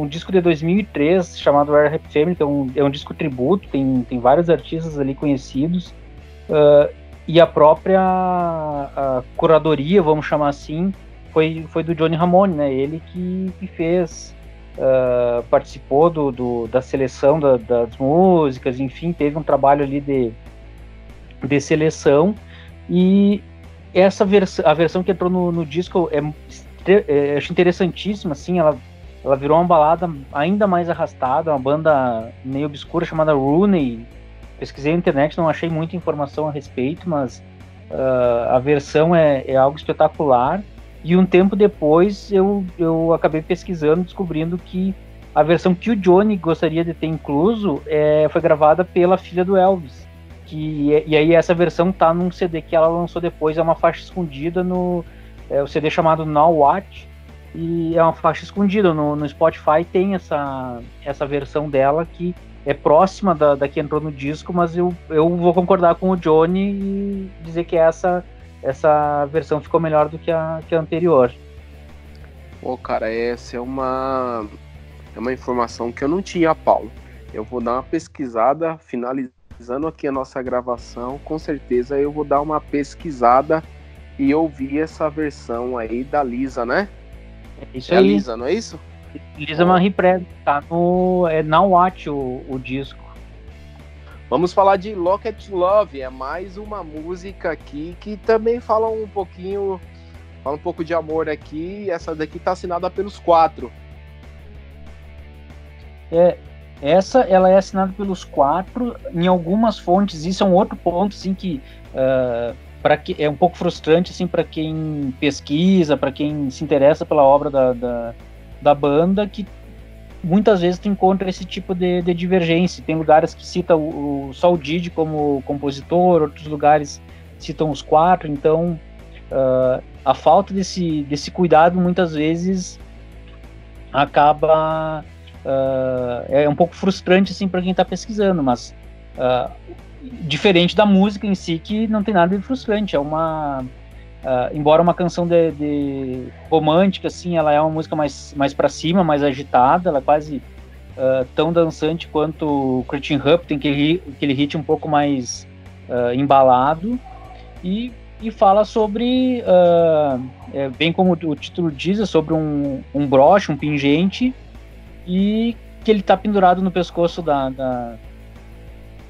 um disco de 2003 chamado Rare Rap Family, que é um, é um disco tributo, tem, tem vários artistas ali conhecidos, uh, e a própria a curadoria, vamos chamar assim, foi, foi do Johnny Ramone, né? Ele que, que fez, uh, participou do, do, da seleção da, das músicas, enfim, teve um trabalho ali de, de seleção e essa versão, a versão que entrou no, no disco é, é, acho interessantíssima, assim, ela, ela virou uma balada ainda mais arrastada, uma banda meio obscura chamada Rooney. Pesquisei na internet, não achei muita informação a respeito, mas uh, a versão é, é algo espetacular. E um tempo depois eu, eu acabei pesquisando, descobrindo que a versão que o Johnny gostaria de ter incluso é, foi gravada pela filha do Elvis que e aí essa versão tá num CD que ela lançou depois, é uma faixa escondida no é o CD chamado Now Watch e é uma faixa escondida no, no Spotify tem essa essa versão dela que é próxima da, da que entrou no disco, mas eu, eu vou concordar com o Johnny e dizer que essa essa versão ficou melhor do que a, que a anterior. Pô, cara, essa é uma é uma informação que eu não tinha, Paulo. Eu vou dar uma pesquisada, finalizando aqui a nossa gravação, com certeza eu vou dar uma pesquisada e ouvir essa versão aí da Lisa, né? É isso é aí. Lisa, não é isso? Lisa Marie Presley, tá no é Now Watch o, o disco. Vamos falar de Locket Love, é mais uma música aqui que também fala um pouquinho, fala um pouco de amor aqui. Essa daqui tá assinada pelos quatro. É, essa ela é assinada pelos quatro. Em algumas fontes, isso é um outro ponto assim que uh, para que é um pouco frustrante assim para quem pesquisa, para quem se interessa pela obra da, da, da, banda, que muitas vezes tu encontra esse tipo de, de divergência. Tem lugares que cita o, o, só o Didi como compositor, outros lugares citam os quatro. Então uh, a falta desse, desse cuidado muitas vezes acaba uh, é um pouco frustrante assim para quem está pesquisando, mas uh, diferente da música em si que não tem nada de frustrante, é uma uh, embora uma canção de, de, romântica assim, ela é uma música mais mais para cima, mais agitada, ela é quase tão dançante quanto o Christian Hup, tem aquele, aquele hit um pouco mais embalado. E e fala sobre, uh, é, bem como o título diz, é sobre um, um broche, um pingente, e que ele tá pendurado no pescoço da, da,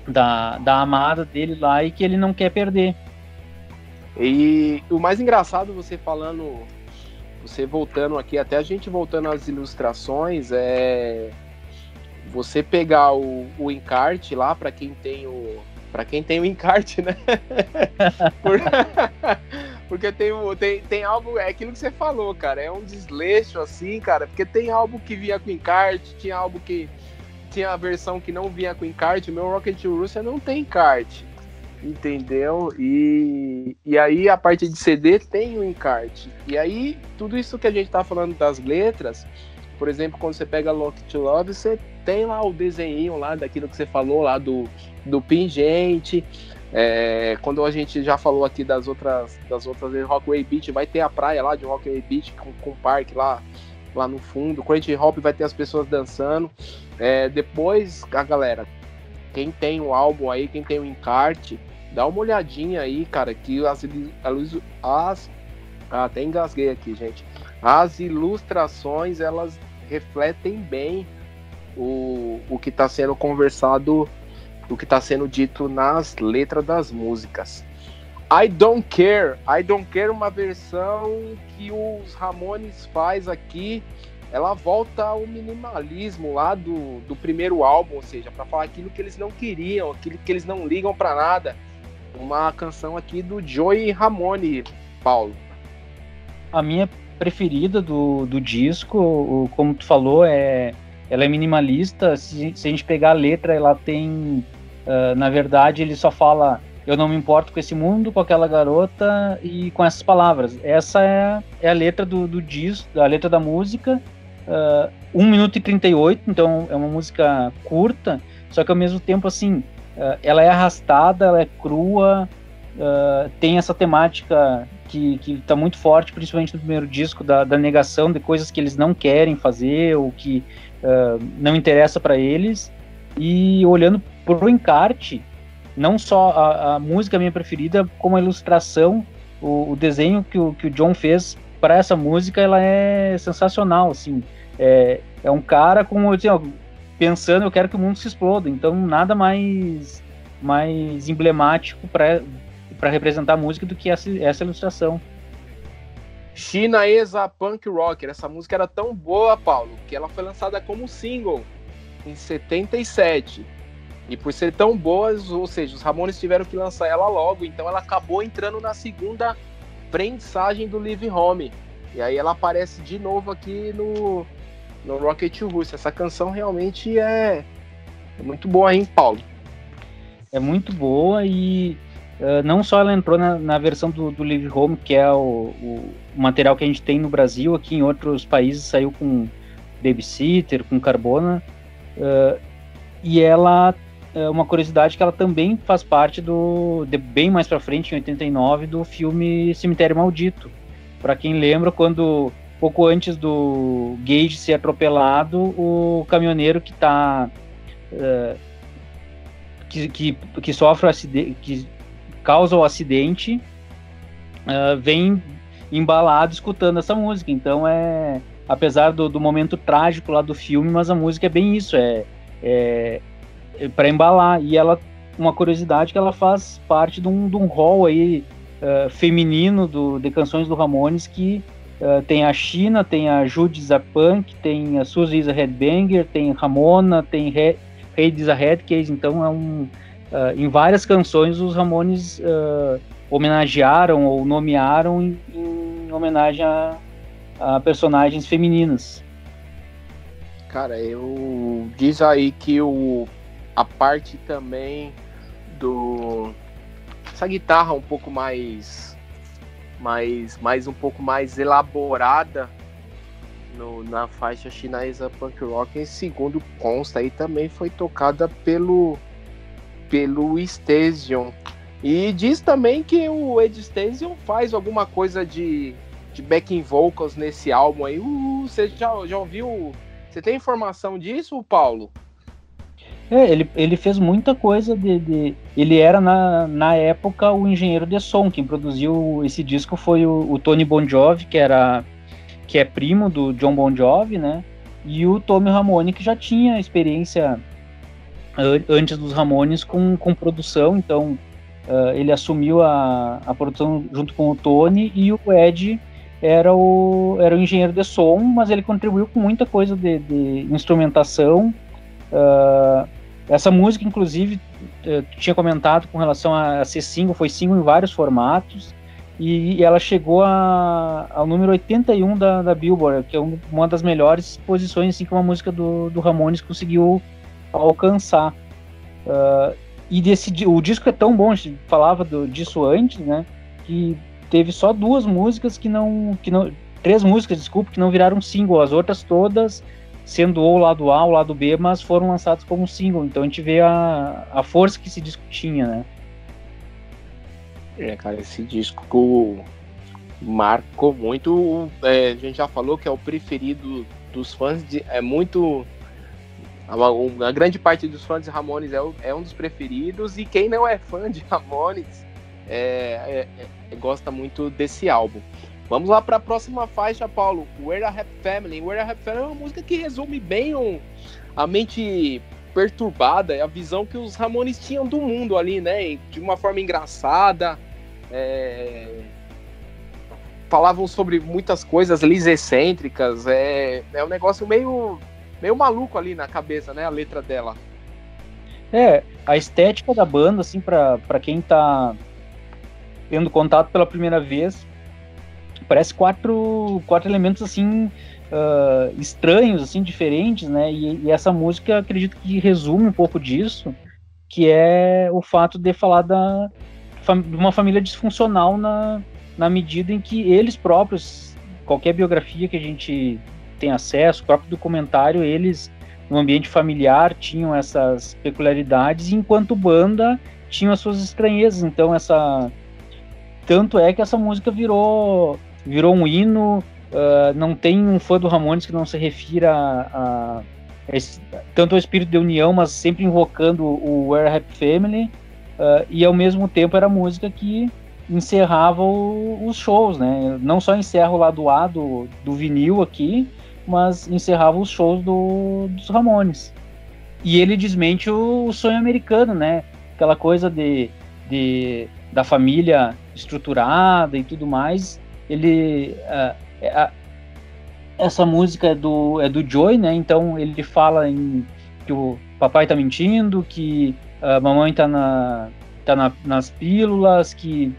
da, da amada dele lá e que ele não quer perder. E o mais engraçado, você falando, você voltando aqui, até a gente voltando às ilustrações, é você pegar o, o encarte lá para quem tem o para quem tem o encarte, né? Por... Porque tem, tem, tem álbum, é aquilo que você falou, cara, é um desleixo assim, cara, porque tem álbum que vinha com encarte, tinha álbum que tinha a versão que não vinha com encarte, o meu Rocket Russia não tem encarte, entendeu? E, e aí a parte de CD tem o encarte. E aí tudo isso que a gente tá falando das letras, por exemplo, quando você pega Lock to Love, você tem lá o desenho lá daquilo que você falou lá do, do pingente, é, quando a gente já falou aqui das outras das outras Rockway Beach, vai ter a praia lá de Rockway Beach com, com o parque lá lá no fundo. Crazy Hop vai ter as pessoas dançando. É, depois, a galera, quem tem o álbum aí, quem tem o encarte, dá uma olhadinha aí, cara, que as, as, as ah, até engasguei aqui, gente. As ilustrações, elas refletem bem o, o que está sendo conversado do que está sendo dito nas letras das músicas. I Don't Care. I Don't Care, uma versão que os Ramones faz aqui. Ela volta ao minimalismo lá do, do primeiro álbum, ou seja, para falar aquilo que eles não queriam, aquilo que eles não ligam para nada. Uma canção aqui do Joey Ramone, Paulo. A minha preferida do, do disco, como tu falou, é ela é minimalista. Se, se a gente pegar a letra, ela tem, uh, na verdade, ele só fala eu não me importo com esse mundo, com aquela garota e com essas palavras. Essa é, é a letra do, do disco, a letra da música. Uh, 1 minuto e 38, então é uma música curta, só que ao mesmo tempo, assim, uh, ela é arrastada, ela é crua, uh, tem essa temática que, que tá muito forte, principalmente no primeiro disco, da, da negação de coisas que eles não querem fazer ou que uh, não interessa para eles. E olhando pro encarte, não só a, a música minha preferida, como a ilustração, o, o desenho que o, que o John fez para essa música, ela é sensacional, assim. É, é um cara com, assim, ó, pensando, eu quero que o mundo se exploda. Então, nada mais mais emblemático para representar a música do que essa, essa ilustração. Chinaesa Punk Rocker. Essa música era tão boa, Paulo, que ela foi lançada como single em 77. E por ser tão boas, ou seja, os Ramones tiveram que lançar ela logo, então ela acabou entrando na segunda prensagem do Live Home. E aí ela aparece de novo aqui no, no Rocket to Rússia. Essa canção realmente é, é, muito boa, hein, Paulo? É muito boa e uh, não só ela entrou na, na versão do, do, Live Home, que é o, o, material que a gente tem no Brasil, aqui em outros países saiu com Babysitter, com Carbona. Uh, e ela é uma curiosidade que ela também faz parte do de bem mais para frente em 89 do filme Cemitério Maldito. Para quem lembra quando pouco antes do Gage ser atropelado, o caminhoneiro que tá uh, que, que, que, sofre o acidente, que causa o acidente, uh, vem embalado escutando essa música. Então é apesar do, do momento trágico lá do filme, mas a música é bem isso, é, é para embalar. E ela, uma curiosidade que ela faz parte de um, de um hall aí uh, feminino do, de canções do Ramones que uh, tem a China, tem a Judy Zapunk, tem a Suzy Isa Headbanger, tem Ramona, tem He Heidi Headcase, então é um uh, em várias canções os Ramones homenagearam ou nomearam em, em homenagem a, a personagens femininas. Cara, eu diz aí que o a parte também do essa guitarra um pouco mais mais mais um pouco mais elaborada no, na faixa chinesa punk rock em segundo consta aí também foi tocada pelo pelo Stasium e diz também que o Ed Stasium faz alguma coisa de, de backing vocals nesse álbum aí. Uh, você já, já ouviu? Você tem informação disso, Paulo? É, ele, ele fez muita coisa de, de, Ele era, na, na época, o engenheiro de som. Quem produziu esse disco foi o, o, Tony Bon Jovi, que, era, que é primo do John Bon Jovi, né? E o Tommy Ramone, que já tinha experiência antes dos Ramones com, com produção. Então, uh, ele assumiu a, a produção junto com o Tony. E o Ed era o, era o engenheiro de som, mas ele contribuiu com muita coisa de, de instrumentação Uh, essa música, inclusive, eu tinha comentado com relação a ser single, foi single em vários formatos, e, e ela chegou a, ao número 81 da, da Billboard, que é uma das melhores posições assim, que uma música do, do Ramones conseguiu alcançar. Uh, e desse, o disco é tão bom, a gente falava do, disso antes, né? Que teve só duas músicas que não, que não. Três músicas, desculpa, que não viraram single. As outras todas sendo ou o lado A ou o lado B, mas foram lançados como single. Então a gente vê a, a força que se discutia, né? É, cara, esse disco marcou muito. É, a gente já falou que é o preferido dos fãs, de, é muito. A, grande parte dos fãs de Ramones é, é, um dos preferidos, e quem não é fã de Ramones é, é, é gosta muito desse álbum. Vamos lá para a próxima faixa, Paulo. Where a Happy Family. Where a Happy Family é uma música que resume bem um, a mente perturbada, a visão que os Ramones tinham do mundo ali, né? De uma forma engraçada. É... Falavam sobre muitas coisas lis excêntricas. É, é um negócio meio, meio maluco ali na cabeça, né? A letra dela. É, a estética da banda, assim, para quem tá tendo contato pela primeira vez, parece quatro, quatro elementos, assim, uh, estranhos, assim, diferentes, né? E, e, essa música, acredito que resume um pouco disso, que é o fato de falar da, de uma família disfuncional na, na medida em que eles próprios, qualquer biografia que a gente tem acesso, o próprio documentário, eles no ambiente familiar tinham essas peculiaridades, enquanto banda tinham as suas estranhezas. Então essa tanto é que essa música virou virou um hino. Uh, não tem um fã do Ramones que não se refira a, a esse, tanto ao espírito de união, mas sempre invocando o Where Happy Family. Uh, e ao mesmo tempo era música que encerrava o, os shows, né? Não só encerra o lado A do, do vinil aqui, mas encerrava os shows do, dos Ramones. E ele desmente o, o sonho americano, né? Aquela coisa de, de da família estruturada e tudo mais. Ele uh, uh, essa música é do é do Joy, né? Então ele fala em que o papai tá mentindo, que a mamãe tá na tá na, nas pílulas, que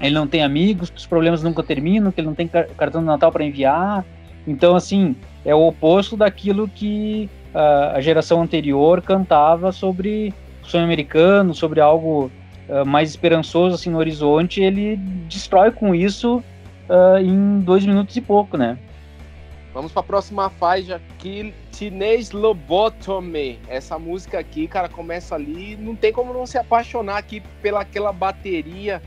ele não tem amigos, que os problemas nunca terminam, que ele não tem cartão de Natal para enviar. Então, assim, é o oposto daquilo que uh, a geração anterior cantava sobre o sonho americano, sobre algo uh, mais esperançoso assim no horizonte. Ele destrói com isso uh, em dois minutos e pouco, né? Vamos para a próxima faixa aqui, Teenage Lobotomy. Essa música aqui, cara, começa ali, não tem como não se apaixonar aqui pela aquela bateria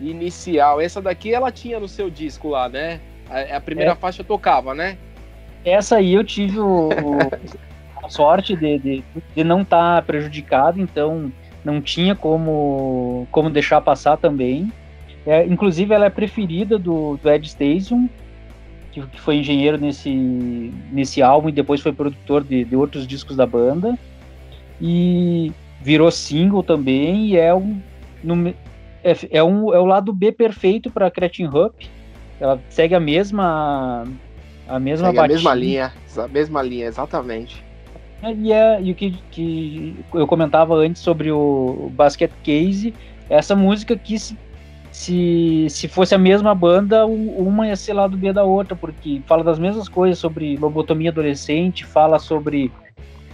inicial. Essa daqui ela tinha no seu disco lá, né? A, a primeira é. faixa tocava, né? Essa aí eu tive o, o, a sorte de, de, de não estar tá prejudicado, então não tinha como, como deixar passar também. É, inclusive, ela é preferida do, do Ed Stasium, que, que, foi engenheiro nesse, nesse álbum e depois foi produtor de, de outros discos da banda. E virou single também, e é um, no, é, é, um, é o lado B perfeito para Cretin Hup, ela segue a mesma a mesma segue batida. a mesma linha, a mesma linha, exatamente. E, é, e o que, que eu comentava antes sobre o Basket Case, essa música que se, se, se fosse a mesma banda, uma ia ser lá do B da outra, porque fala das mesmas coisas sobre lobotomia adolescente, fala sobre.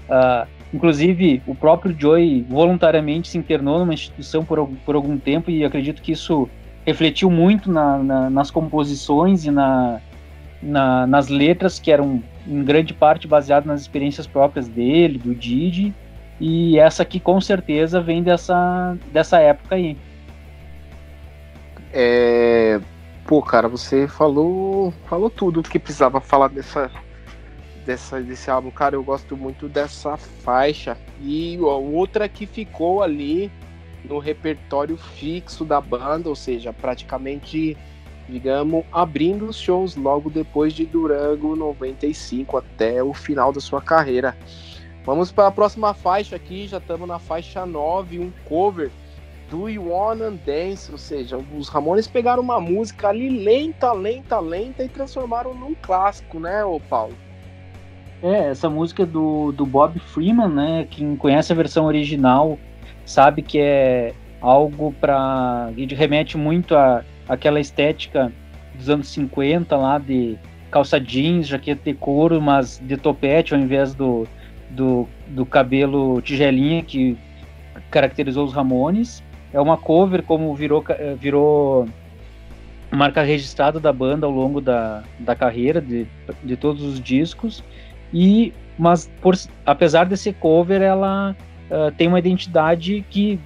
Uh, inclusive, o próprio Joey voluntariamente se internou numa instituição por, por algum tempo, e acredito que isso refletiu muito na, na, nas composições e na, nas letras, que eram em grande parte baseadas nas experiências próprias dele, do Didi, e essa aqui com certeza vem dessa, dessa época aí. É... Pô, cara, você falou, falou tudo que precisava falar dessa, dessa, desse álbum. Cara, eu gosto muito dessa faixa. E ó, outra que ficou ali no repertório fixo da banda, ou seja, praticamente, digamos, abrindo os shows logo depois de Durango 95 até o final da sua carreira. Vamos para a próxima faixa aqui, já estamos na faixa 9, um cover do You Wanna Dance, ou seja, os Ramones pegaram uma música ali lenta, lenta, lenta e transformaram num clássico, né, ô Paulo? É, essa música é do, do Bob Freeman, né, quem conhece a versão original sabe que é algo para ele remete muito a aquela estética dos anos 50 lá de calça jeans, jaqueta de couro, mas de topete ao invés do, do, do cabelo tigelinha que caracterizou os Ramones. É uma cover como virou, virou marca registrada da banda ao longo da, da carreira de, de todos os discos e mas por, apesar desse cover ela uh, tem uma identidade que,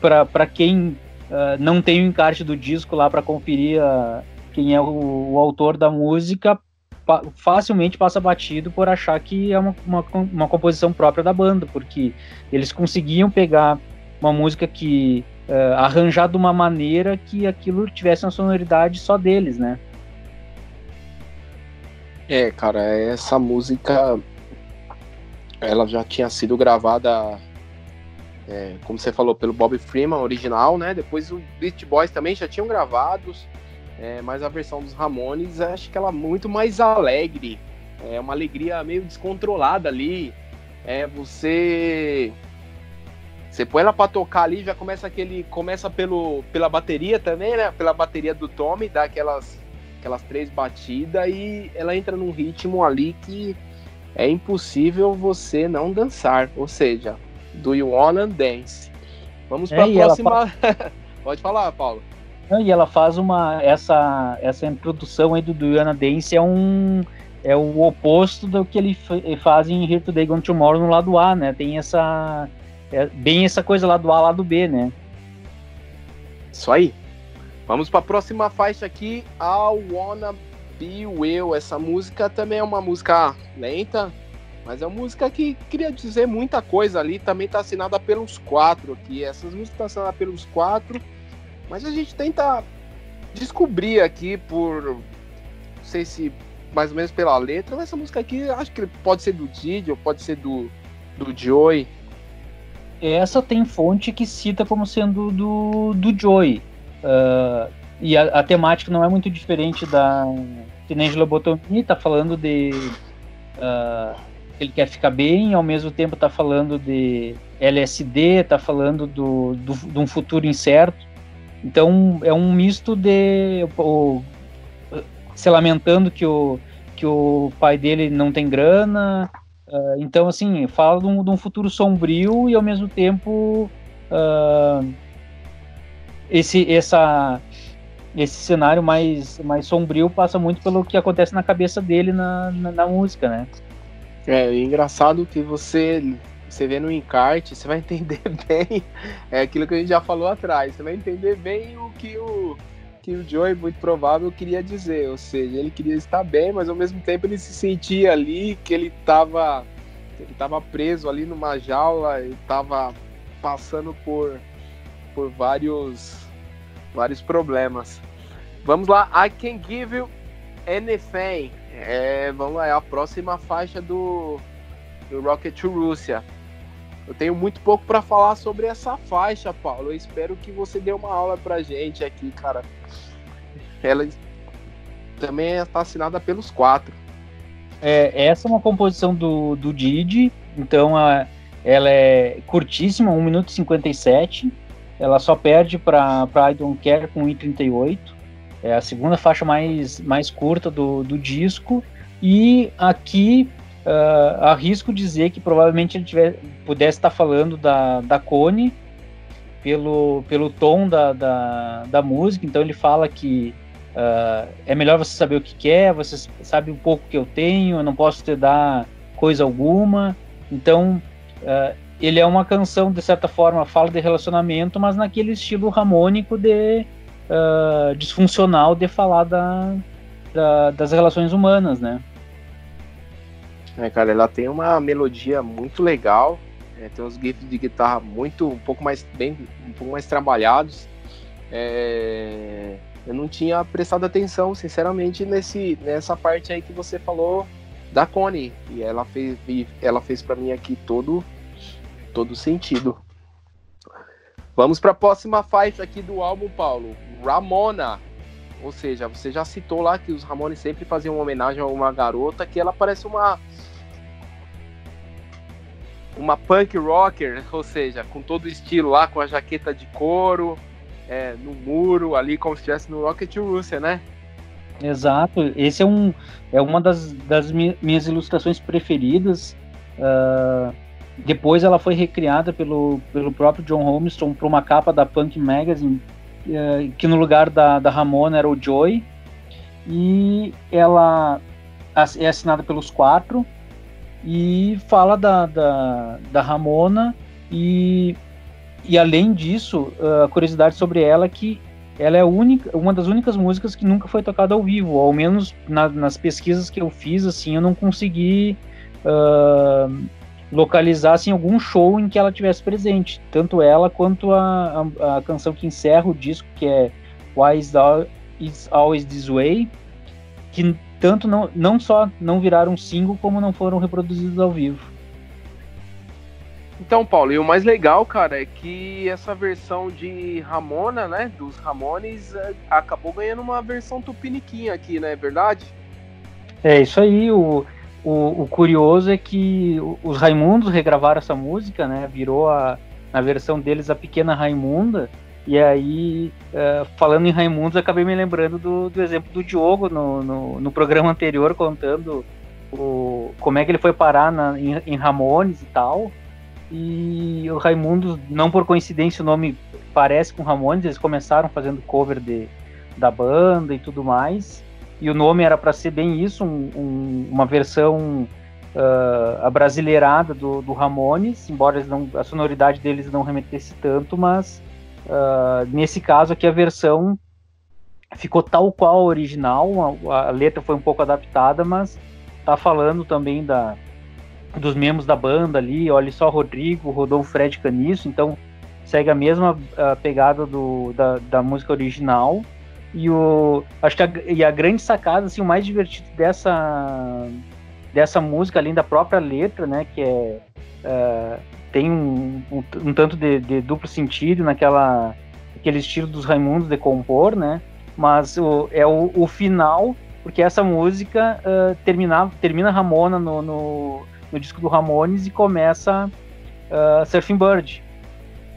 para quem uh, não tem o encarte do disco lá para conferir uh, quem é o, o, autor da música, pa facilmente passa batido por achar que é uma, uma, uma, composição própria da banda, porque eles conseguiam pegar uma música que uh, arranjar de uma maneira que aquilo tivesse uma sonoridade só deles, né? É, cara, essa música Ela já tinha sido gravada, é, como você falou, pelo Bob Freeman original, né? Depois os Beast Boys também já tinham gravados, é, mas a versão dos Ramones acho que ela é muito mais alegre, é uma alegria meio descontrolada ali. É, você você põe ela para tocar ali, já começa aquele começa pelo pela bateria também, né? Pela bateria do Tommy, dá aquelas aquelas três batidas e ela entra num ritmo ali que é impossível você não dançar, ou seja, do you wanna dance. Vamos para a é, próxima. Fa... Pode falar, Paulo. E ela faz uma essa essa introdução aí do do you wanna dance é um é o oposto do que ele faz em Here Today Gone Tomorrow no lado A, né? Tem essa é bem essa coisa lá do A, lá do B, né? Isso aí. Vamos para a próxima faixa aqui, I Wanna Be Will. Essa música também é uma música lenta, mas é uma música que queria dizer muita coisa ali. Também está assinada pelos quatro aqui. Essas músicas estão assinadas pelos quatro, mas a gente tenta descobrir aqui por. Não sei se mais ou menos pela letra. Essa música aqui, acho que pode ser do Didi ou pode ser do, do Joey. Essa tem fonte que cita como sendo do, do Joey. Uh, e a, a, temática não é muito diferente da nem Lobotomia, tá falando de uh, ele quer ficar bem, ao mesmo tempo tá falando de LSD, tá falando do, do, de um futuro incerto. Então é um misto de o, se lamentando que o, que o pai dele não tem grana. Uh, então, assim, fala de um, de um, futuro sombrio e ao mesmo tempo uh, esse, essa, esse cenário mais, mais sombrio passa muito pelo que acontece na cabeça dele na, na, na música, né? É, engraçado que você você vê no encarte, você vai entender bem é aquilo que a gente já falou atrás. Você vai entender bem o que o que o Joey, muito provável, queria dizer. Ou seja, ele queria estar bem, mas ao mesmo tempo ele se sentia ali que ele estava ele estava preso ali numa jaula, ele estava passando por, por vários, vários problemas. Vamos lá, I Can Give You Anything. É, vamos lá, é a próxima faixa do, do Rocket to Russia. Eu tenho muito pouco para falar sobre essa faixa, Paulo. Eu espero que você dê uma aula pra gente aqui, cara. Ela também está assinada pelos quatro. É, essa é uma composição do, do Didi, então a, ela é curtíssima, 1 minuto e 57. Ela só perde para I Don't Care com 1,38. É a segunda faixa mais, mais curta do, do disco. E aqui uh, arrisco dizer que provavelmente ele tiver, pudesse estar falando da, da Cone pelo, pelo tom da, da, da música. Então ele fala que uh, é melhor você saber o que quer, você sabe um pouco que eu tenho, eu não posso te dar coisa alguma. Então uh, ele é uma canção, de certa forma, fala de relacionamento, mas naquele estilo harmônico de disfuncional de falar da, da, das relações humanas, né? É, cara, ela tem uma melodia muito legal, é, tem uns gifs de guitarra muito, um pouco mais, bem, um pouco mais trabalhados. É, eu não tinha prestado atenção, sinceramente, nesse, nessa parte aí que você falou da Connie, e ela fez, ela fez para mim aqui todo, todo sentido. Vamos para a próxima faixa aqui do álbum, Paulo, Ramona. Ou seja, você já citou lá que os Ramones sempre faziam uma homenagem a uma garota que ela parece uma uma punk rocker, ou seja, com todo o estilo lá, com a jaqueta de couro, é, no muro, ali como se estivesse no Rocket Russia, né? Exato, esse é, um, é uma das, das minhas ilustrações preferidas. Uh, depois ela foi recriada pelo, pelo próprio John Holmstrom para uma capa da Punk Magazine, uh, que no lugar da, da Ramona era o Joy. E ela é assinada pelos quatro e fala da, da, da Ramona e, e além disso, a curiosidade sobre ela é que ela é única, uma das únicas músicas que nunca foi tocada ao vivo, ao menos na, nas pesquisas que eu fiz, assim, eu não consegui uh, localizar assim, algum show em que ela tivesse presente, tanto ela quanto a, a, a canção que encerra o disco, que é Why Is It's Always This Way, que tanto não, não só não viraram single, como não foram reproduzidos ao vivo. Então, Paulo, e o mais legal, cara, é que essa versão de Ramona, né, dos Ramones, é, acabou ganhando uma versão tupiniquim aqui, né, é verdade? É isso aí, o, o, o, curioso é que os Raimundos regravaram essa música, né, virou a, na versão deles a Pequena Raimunda, e aí, uh, falando em Raimundos, acabei me lembrando do, do exemplo do Diogo no, no, no, programa anterior, contando o, como é que ele foi parar na, em, em Ramones e tal, e o Raimundo, não por coincidência, o nome parece com Ramones, eles começaram fazendo cover de, da banda e tudo mais. E o nome era para ser bem isso, um, um, uma versão uh, abrasileirada do, do Ramones, embora não, a sonoridade deles não remetesse tanto, mas uh, nesse caso aqui a versão ficou tal qual a original, a, a letra foi um pouco adaptada, mas tá falando também da, dos membros da banda ali, olha só Rodrigo, Rodolfo Fred Caniço, então segue a mesma a pegada do, da, da música original. E o acho que a, e a grande sacada, assim, o mais divertido dessa dessa música, além da própria letra, né, que é, é tem um, um, um tanto de, de, duplo sentido naquela aquele estilo dos Raimundos de compor, né? Mas o, é o, o final, porque essa música uh, termina, termina Ramona no, no no disco do Ramones e começa uh, Surfing Bird.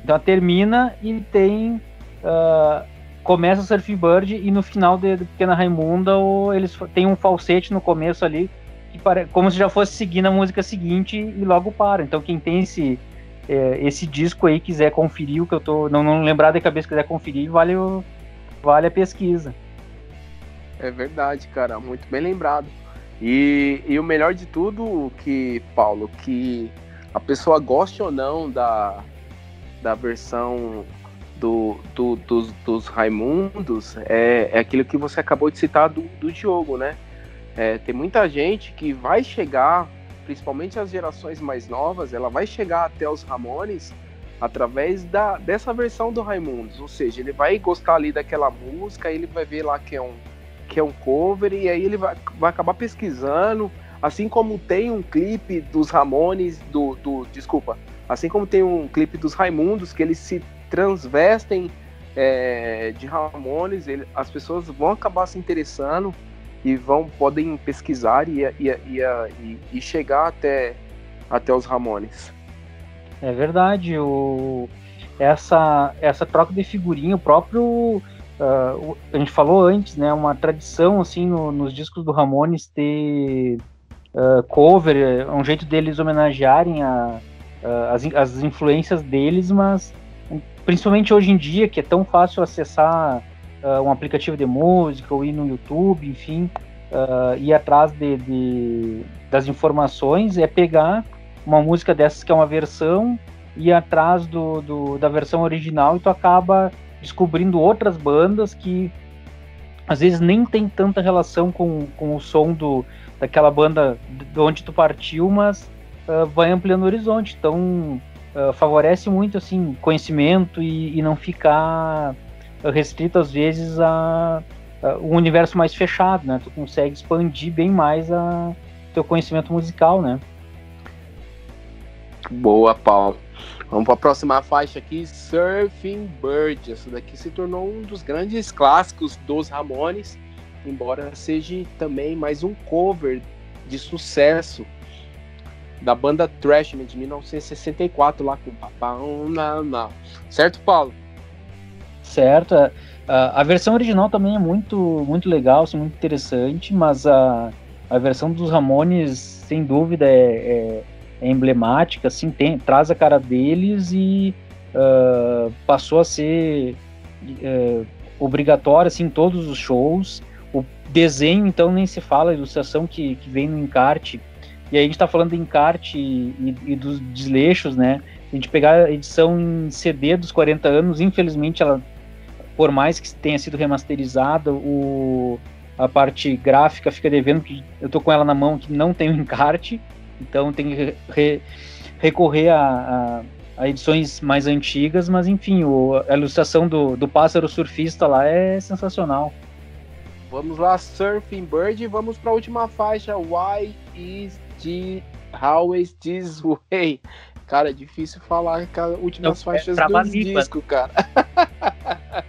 Então termina e tem. Uh, começa Surfing Bird e no final de, de Pequena Raimunda o, eles tem um falsete no começo ali, que pare, como se já fosse seguindo a música seguinte e logo para. Então quem tem esse, é, esse disco aí quiser conferir o que eu tô. Não, não lembrar de cabeça, quiser conferir, vale, o, vale a pesquisa. É verdade, cara, muito bem lembrado. E, e o melhor de tudo, que Paulo, que a pessoa goste ou não da, da versão do, do, dos, dos Raimundos, é, é aquilo que você acabou de citar do, do Diogo, né? É, tem muita gente que vai chegar, principalmente as gerações mais novas, ela vai chegar até os Ramones através da, dessa versão do Raimundos. Ou seja, ele vai gostar ali daquela música, ele vai ver lá que é um que é um cover, e aí ele vai, vai acabar pesquisando, assim como tem um clipe dos Ramones, do, do desculpa, assim como tem um clipe dos Raimundos, que eles se transvestem é, de Ramones, ele, as pessoas vão acabar se interessando e vão podem pesquisar e, e, e, e, chegar até, até os Ramones. É verdade, o, essa, essa troca de figurinha, o próprio Uh, a gente falou antes, né, uma tradição assim no, nos discos do Ramones ter uh, cover, é um jeito deles homenagearem a, as, as influências deles, mas principalmente hoje em dia que é tão fácil acessar uh, um aplicativo de música ou ir no YouTube, enfim, ir atrás de, de, das informações, é pegar uma música dessas que é uma versão, ir atrás do, do da versão original e tu acaba descobrindo outras bandas que às vezes nem tem tanta relação com, com o som do, daquela banda de onde tu partiu, mas uh, vai ampliando o horizonte. Então uh, favorece muito assim conhecimento e, e não ficar restrito às vezes a, a, um universo mais fechado, né? Tu consegue expandir bem mais a teu conhecimento musical, né? Boa, Paulo. Vamos para a próxima faixa aqui, Surfing Bird. Essa daqui se tornou um dos grandes clássicos dos Ramones, embora seja também mais um cover de sucesso da banda Trash de 1964 lá com Papão na Certo, Paulo? Certo. A, a, versão original também é muito muito legal, assim, muito interessante, mas a, a versão dos Ramones, sem dúvida, é, é é emblemática, assim, tem, traz a cara deles e uh, passou a ser uh, obrigatória assim, em todos os shows. O desenho, então, nem se fala, a ilustração que, que vem no encarte. E aí a gente está falando de encarte e, e, dos desleixos, né? A gente pegar a edição em CD dos 40 anos, infelizmente ela, por mais que tenha sido remasterizada, o, a parte gráfica fica devendo, que eu tô com ela na mão que não tem o encarte, então tem que re, recorrer a, a, a, edições mais antigas, mas enfim, o, a ilustração do, do pássaro surfista lá é sensacional. Vamos lá, Surfing Bird, vamos para a última faixa, Why is How is this way? Cara, é difícil falar que as últimas Não, faixas é do disco, cara.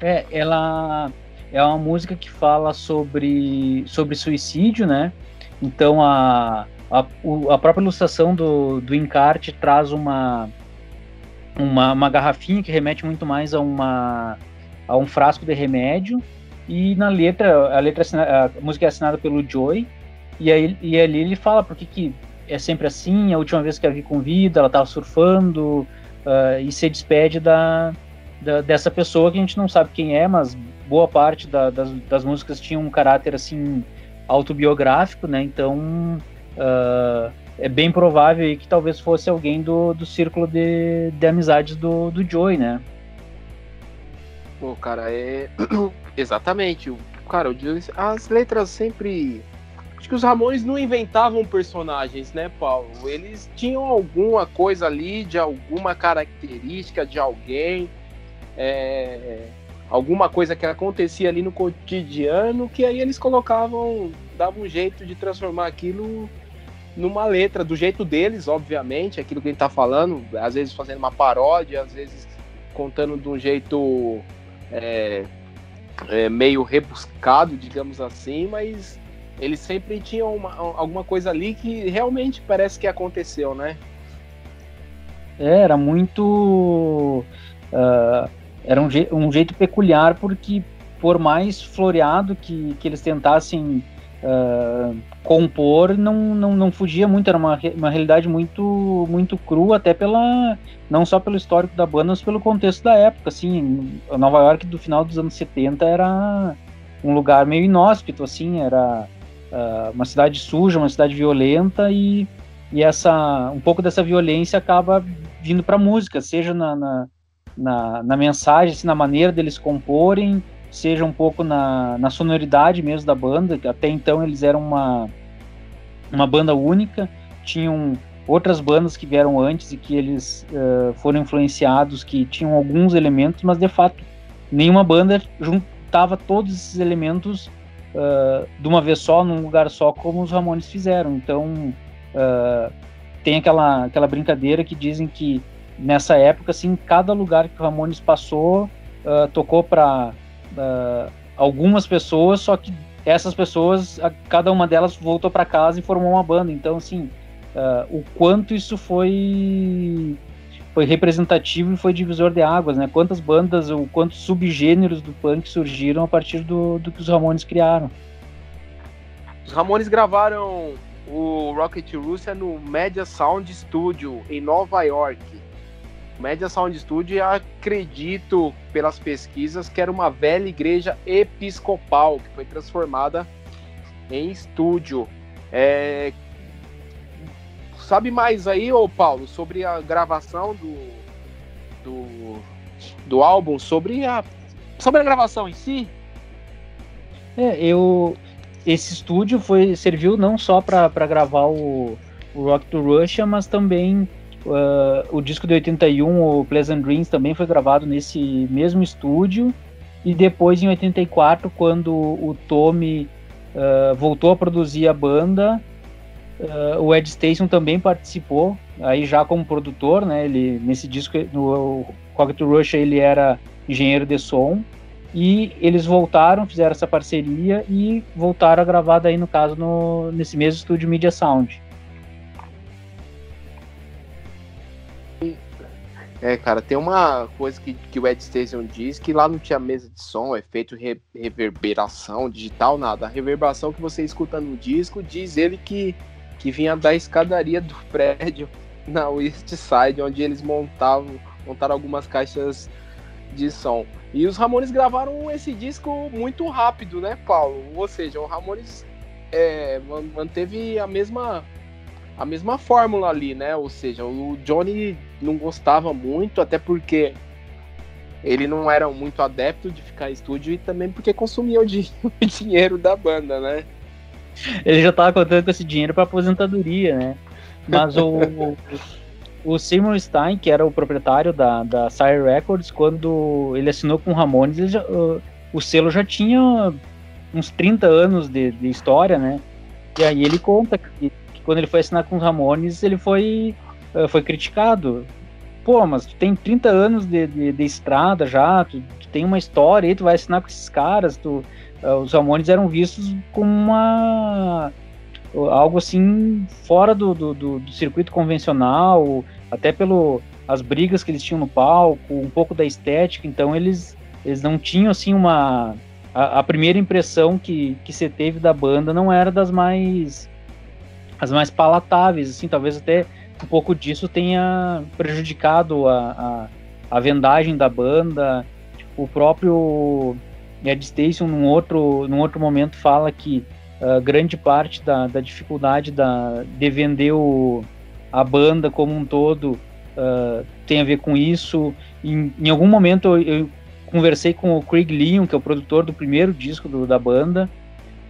é, ela é uma música que fala sobre, sobre suicídio, né? Então a, a, a própria ilustração do, do encarte traz uma, uma, uma garrafinha que remete muito mais a, uma, a um frasco de remédio. E na letra, a letra a música é assinada pelo Joy, e, aí, e ali ele fala por que é sempre assim, a última vez que a vi com vida, ela estava surfando, uh, e se despede da, da, dessa pessoa que a gente não sabe quem é, mas boa parte da, das, das, músicas tinha um caráter assim autobiográfico, né? Então uh, é bem provável que talvez fosse alguém do, do círculo de, de amizades do, do Joey, né? Pô, cara, é exatamente. Cara, o Joey, as letras sempre Acho que os Ramones não inventavam personagens, né, Paulo? Eles tinham alguma coisa ali de alguma característica de alguém. É, alguma coisa que acontecia ali no cotidiano, que aí eles colocavam, davam um jeito de transformar aquilo numa letra, do jeito deles, obviamente, aquilo que a gente tá falando, às vezes fazendo uma paródia, às vezes contando de um jeito é, é, meio rebuscado, digamos assim, mas eles sempre tinham uma, alguma coisa ali que realmente parece que aconteceu, né? É, era muito. Uh era um, je um jeito peculiar porque por mais floreado que, que eles tentassem uh, compor, não, não, não fugia muito, era uma, uma realidade muito muito crua, até pela não só pelo histórico da banda, mas pelo contexto da época, assim, Nova York do final dos anos 70 era um lugar meio inóspito, assim, era uh, uma cidade suja, uma cidade violenta e, e essa um pouco dessa violência acaba vindo para a música, seja na, na na, na mensagem, assim, na maneira deles comporem, seja um pouco na, na sonoridade mesmo da banda, que até então eles eram uma, uma banda única, tinham outras bandas que vieram antes e que eles uh, foram influenciados, que tinham alguns elementos, mas de fato nenhuma banda juntava todos esses elementos uh, de uma vez só, num lugar só, como os Ramones fizeram. Então uh, tem aquela, aquela brincadeira que dizem que nessa época, assim, cada lugar que o Ramones passou, uh, tocou para algumas pessoas, só que essas pessoas, a, cada uma delas voltou para casa e formou uma banda. Então, assim, o quanto isso foi foi representativo e foi divisor de águas, né? Quantas bandas ou quantos subgêneros do punk surgiram a partir do, do que os Ramones criaram. Os Ramones gravaram o Rocket Russia no Media Sound Studio em Nova York. Media Sound Studio, acredito pelas pesquisas que era uma velha igreja episcopal que foi transformada em estúdio. É... Sabe mais aí, ô Paulo, sobre a gravação do, do, do álbum, sobre a, sobre a gravação em si? É, eu esse estúdio foi serviu não só para gravar o, o Rock to Russia, mas também Uh, o disco de 81, o Pleasant Dreams, também foi gravado nesse mesmo estúdio. E depois, em 84, quando o Tommy uh, voltou a produzir a banda, uh, o Ed Station também participou, aí já como produtor, né? Ele, nesse disco, no Rocket Rush, ele era engenheiro de som. E eles voltaram, fizeram essa parceria e voltaram a gravar daí, no caso, no, nesse mesmo estúdio Media Sound. É, cara, tem uma coisa que, que o Ed Station diz que lá não tinha mesa de som, efeito re, reverberação digital, nada. A reverberação que você escuta no disco diz ele que, que vinha da escadaria do prédio na West Side, onde eles montavam, montaram algumas caixas de som. E os Ramones gravaram esse disco muito rápido, né, Paulo? Ou seja, o Ramones é, manteve a mesma a mesma fórmula ali, né? Ou seja, o Johnny não gostava muito, até porque ele não era muito adepto de ficar em estúdio e também porque consumia o, di o dinheiro da banda, né? Ele já estava contando com esse dinheiro para aposentadoria, né? Mas o, o Seymour Stein, que era o proprietário da, da Sire Records, quando ele assinou com o Ramones, já, o, o selo já tinha uns 30 anos de, de história, né? E aí ele conta que quando ele foi assinar com os Ramones, ele foi uh, foi criticado. Pô, mas tu tem 30 anos de, de, de estrada já, tu, tu, tem uma história aí, tu vai assinar com esses caras, tu, os Ramones eram vistos como uma algo assim fora do, do, do, circuito convencional, até pelo as brigas que eles tinham no palco, um pouco da estética, então eles, eles não tinham assim uma a, a, primeira impressão que, que você teve da banda não era das mais as mais palatáveis, assim, talvez até um pouco disso tenha prejudicado a, a, a vendagem da banda. O próprio Ed Station, num outro, num outro momento, fala que uh, grande parte da, da dificuldade da, de vender o, a banda como um todo uh, tem a ver com isso. Em, em algum momento eu, eu, conversei com o Craig Leon, que é o produtor do primeiro disco do, da banda,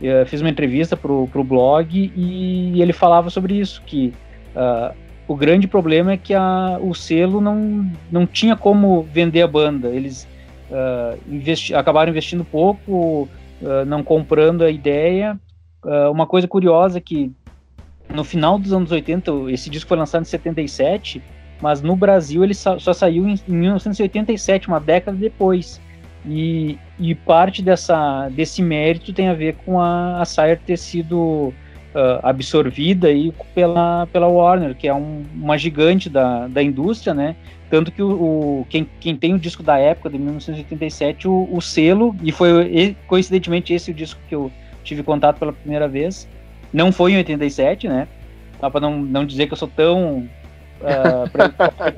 uh, fiz uma entrevista pro, pro blog e ele falava sobre isso, que uh, o grande problema é que a, o selo não, não tinha como vender a banda. Eles uh, investi acabaram investindo pouco, não comprando a ideia. uma coisa curiosa é que no final dos anos 80, esse disco foi lançado em 77, mas no Brasil ele só, só saiu em, em, 1987, uma década depois. E, e, parte dessa, desse mérito tem a ver com a, a Sire ter sido uh, absorvida aí pela, pela Warner, que é um, uma gigante da, da indústria, né? Tanto que o, o, quem, quem tem o disco da época, de 1987, o, o selo, e foi coincidentemente esse o disco que eu tive contato pela primeira vez, não foi em 87, né? Só para não, não dizer que eu sou tão uh, pra...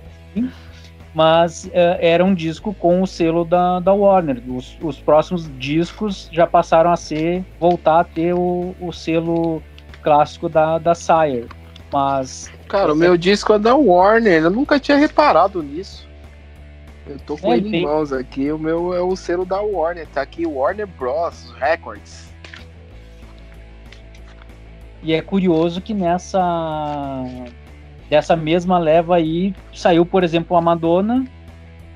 mas uh, era um disco com o selo da, da Warner. Os, os, próximos discos já passaram a ser, voltar a ter o, o selo clássico da, da Sire. Mas. Cara, o meu disco é da Warner, eu nunca tinha reparado nisso. Eu tô com é, ele em mãos aqui, o meu é o selo da Warner, tá aqui Warner Bros. Records. E é curioso que nessa dessa mesma leva aí saiu, por exemplo, a Madonna,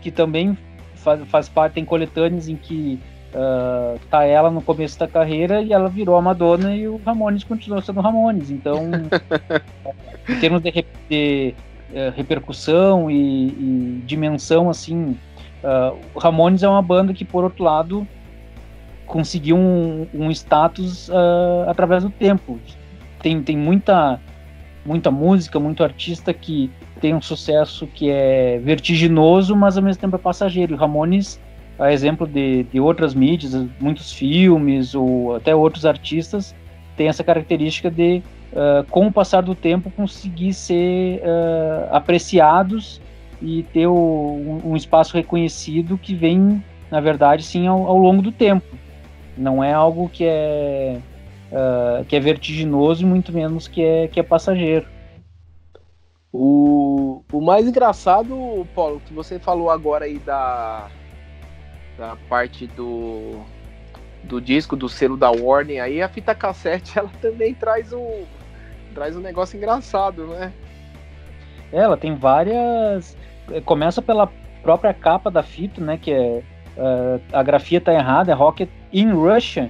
que também faz, faz parte, tem coletâneas em que uh, tá ela no começo da carreira e ela virou a Madonna e o Ramones continuou sendo Ramones. Então, em termos de, de uh, repercussão e, e, dimensão, assim, uh, o Ramones é uma banda que, por outro lado, conseguiu um, um status através do tempo. Tem, tem muita muita música, muito artista que tem um sucesso que é vertiginoso, mas ao mesmo tempo é passageiro. E Ramones, a exemplo de, de outras mídias, muitos filmes ou até outros artistas, tem essa característica de, uh, com o passar do tempo, conseguir ser uh, apreciados e ter o, um, um, espaço reconhecido que vem, na verdade, sim, ao, ao longo do tempo. Não é algo que é uh, que é vertiginoso e muito menos que é, que é passageiro. O, o mais engraçado, Paulo, que você falou agora aí da, da parte do, do disco, do selo da Warner, aí a fita cassete ela também traz um, traz um negócio engraçado, né? É, ela tem várias. Começa pela própria capa da fita, né? Que é. Uh, a grafia tá errada, é Rocket in Russia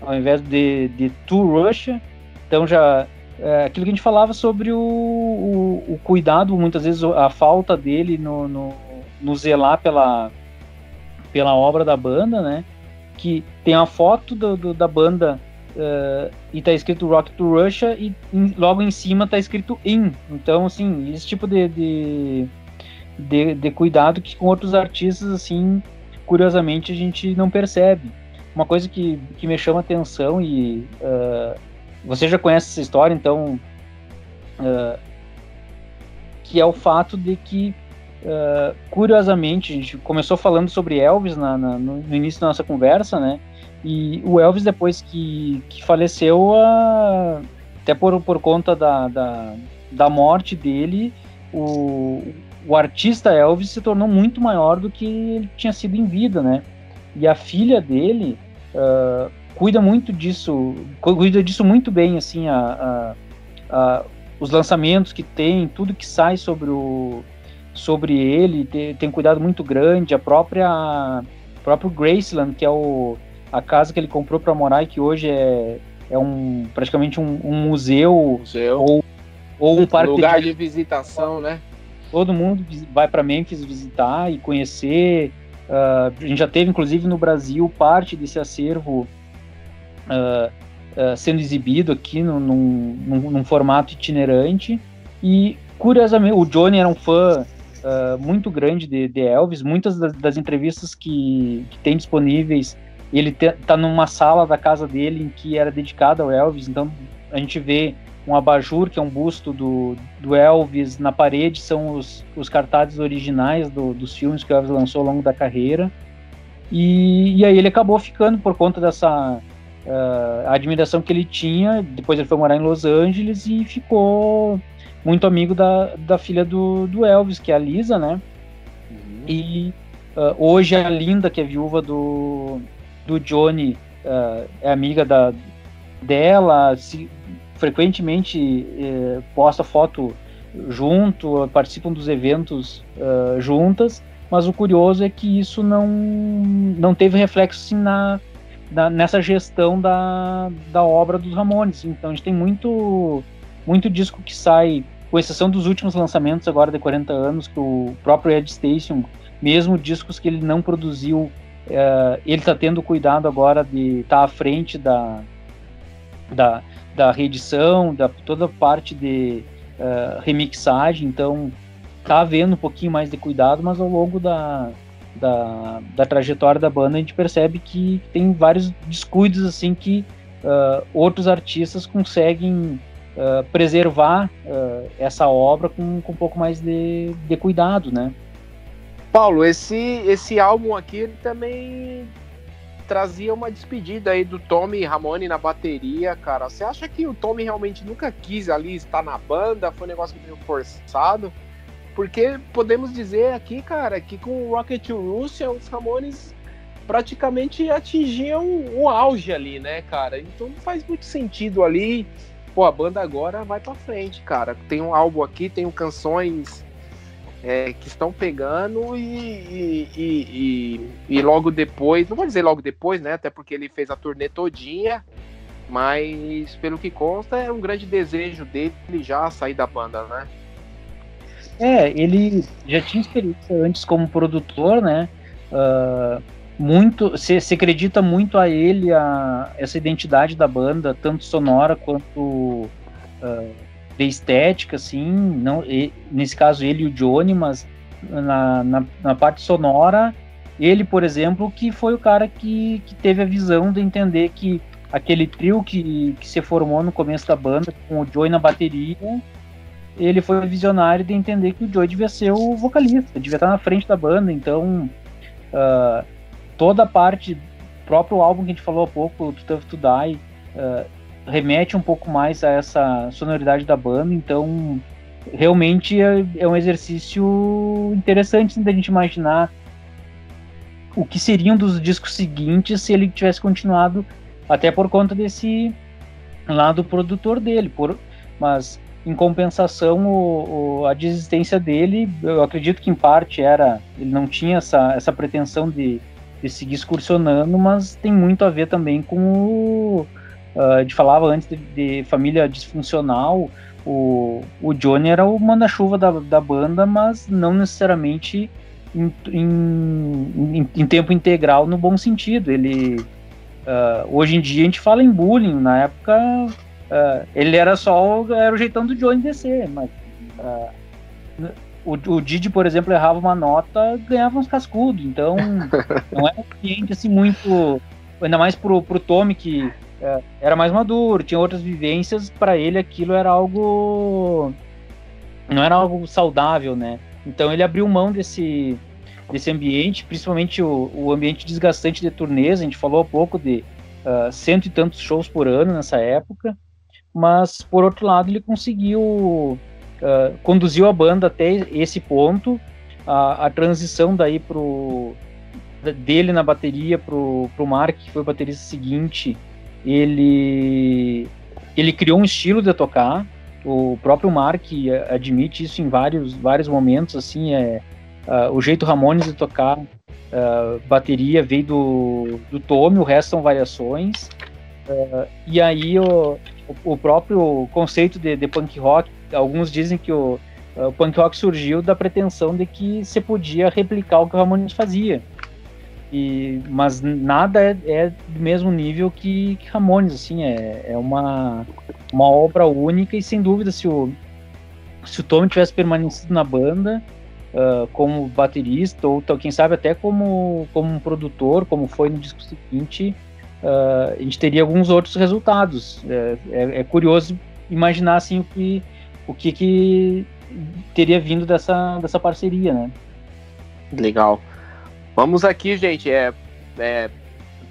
ao invés de, de to Russia. Então já é, aquilo que a gente falava sobre o, o, o, cuidado, muitas vezes a falta dele no, no, no, zelar pela, pela obra da banda, né? Que tem a foto do, do, da banda uh, e tá escrito Rock to Russia e in, logo em cima tá escrito In. Então, assim, esse tipo de, de, de, de cuidado que com outros artistas, assim, curiosamente a gente não percebe. Uma coisa que, que me chama atenção e uh, você já conhece essa história, então uh, que é o fato de que uh, curiosamente a gente começou falando sobre Elvis na, na, no, início da nossa conversa, né? E o Elvis depois que, que faleceu, até por, por conta da, da, da morte dele, o, o artista Elvis se tornou muito maior do que ele tinha sido em vida, né? E a filha dele, uh, cuida muito disso, cuida disso muito bem, assim, a, a, a, os lançamentos que tem, tudo que sai sobre o sobre ele, tem, tem cuidado muito grande, a própria próprio Graceland, que é o, a casa que ele comprou para morar e que hoje é, é um praticamente um, um museu, museu. ou Ou um parque lugar de, de visitação, né? Todo mundo vai para Memphis visitar e conhecer. Uh, a gente já teve, inclusive, no Brasil parte desse acervo uh, uh, sendo exibido aqui no, num, num, num, formato itinerante. E, curiosamente, o Johnny era um fã muito grande de, de, Elvis. Muitas das, das entrevistas que, que, tem disponíveis, ele te, tá numa sala da casa dele em que era dedicada ao Elvis. Então, a gente vê um abajur, que é um busto do, do Elvis, na parede são os, os cartazes originais do, dos filmes que o Elvis lançou ao longo da carreira. E, e aí ele acabou ficando por conta dessa uh, admiração que ele tinha. Depois ele foi morar em Los Angeles e ficou muito amigo da, da filha do, do Elvis, que é a Lisa, né? Uhum. E uh, hoje a Linda, que é viúva do, do Johnny, uh, é amiga da, dela, se, frequentemente eh, posta foto junto, participam dos eventos uh, juntas, mas o curioso é que isso não, não teve reflexo assim, na, na, nessa gestão da, da obra dos Ramones. Então a gente tem muito, muito disco que sai, com exceção dos últimos lançamentos agora de 40 anos, que o próprio Ed Station, mesmo discos que ele não produziu, uh, ele está tendo cuidado agora de estar tá à frente da, da, da reedição, da toda parte de uh, remixagem, então tá havendo um pouquinho mais de cuidado, mas ao longo da, da, da trajetória da banda a gente percebe que tem vários descuidos assim que uh, outros artistas conseguem uh, preservar essa obra com, com um pouco mais de, de cuidado, né? Paulo, esse, esse álbum aqui ele também trazia uma despedida aí do Tommy Ramone na bateria, cara. Você acha que o Tommy realmente nunca quis ali estar na banda? Foi um negócio meio forçado? Porque podemos dizer aqui, cara, que com o Rocket Russia os Ramones praticamente atingiam o auge ali, né, cara? Então não faz muito sentido ali. Pô, a banda agora vai para frente, cara. Tem um álbum aqui, tem canções é, que estão pegando e, e, e, e, logo depois, não vou dizer logo depois, né? Até porque ele fez a turnê todinha, mas pelo que consta é um grande desejo dele já sair da banda, né? É, ele já tinha experiência antes como produtor, né? Uh, muito, se, se acredita muito a ele, a essa identidade da banda, tanto sonora quanto uh, de estética, assim, não, nesse caso ele e o Johnny, mas na, na, na, parte sonora, ele, por exemplo, que foi o cara que, que teve a visão de entender que aquele trio que, que se formou no começo da banda, com o Joey na bateria, ele foi visionário de entender que o Joey devia ser o vocalista, devia estar na frente da banda, então uh, toda a parte, próprio álbum que a gente falou há pouco, To Tough To Die, uh, remete um pouco mais a essa sonoridade da banda, então realmente é, é um exercício interessante da gente imaginar o que seriam dos discos seguintes se ele tivesse continuado, até por conta desse lado produtor dele, por, mas em compensação o, o, a desistência dele, eu acredito que em parte era, ele não tinha essa, essa pretensão de, de seguir excursionando, mas tem muito a ver também com o, Uh, a gente falava antes de, de, família disfuncional, o, o Johnny era o manda-chuva da, da banda, mas não necessariamente em, em, em, em tempo integral no bom sentido. Ele uh, hoje em dia a gente fala em bullying, na época uh, ele era só era o jeitão do Johnny descer, mas o, o Didi, por exemplo, errava uma nota, ganhava uns cascudos, então não é um cliente assim muito ainda mais pro, pro Tommy que é, era mais maduro, tinha outras vivências, para ele aquilo era algo não era algo saudável, né? Então ele abriu mão desse desse ambiente, principalmente o, o ambiente desgastante de turnês, a gente falou há pouco de uh, cento e tantos shows por ano nessa época, mas por outro lado ele conseguiu uh, conduziu a banda até esse ponto, a, a transição daí pro dele na bateria pro, pro Mark, que foi o baterista seguinte, ele ele criou um estilo de tocar. O próprio Mark admite isso em vários vários momentos. Assim, é uh, o jeito Ramones de tocar uh, bateria veio do do Tommy, o resto são variações. Uh, e aí o, o próprio conceito de, de punk rock alguns dizem que o, o punk rock surgiu da pretensão de que você podia replicar o que o Ramones fazia. E, mas nada é, é, do mesmo nível que, que Ramones, assim, é, é uma, uma obra única e sem dúvida se o, se o Tom tivesse permanecido na banda uh, como baterista ou quem sabe até como, como um produtor, como foi no disco seguinte, uh, a gente teria alguns outros resultados. É, é, é, curioso imaginar assim o que o que, que teria vindo dessa, dessa parceria, né? Legal. Vamos aqui, gente. É, é,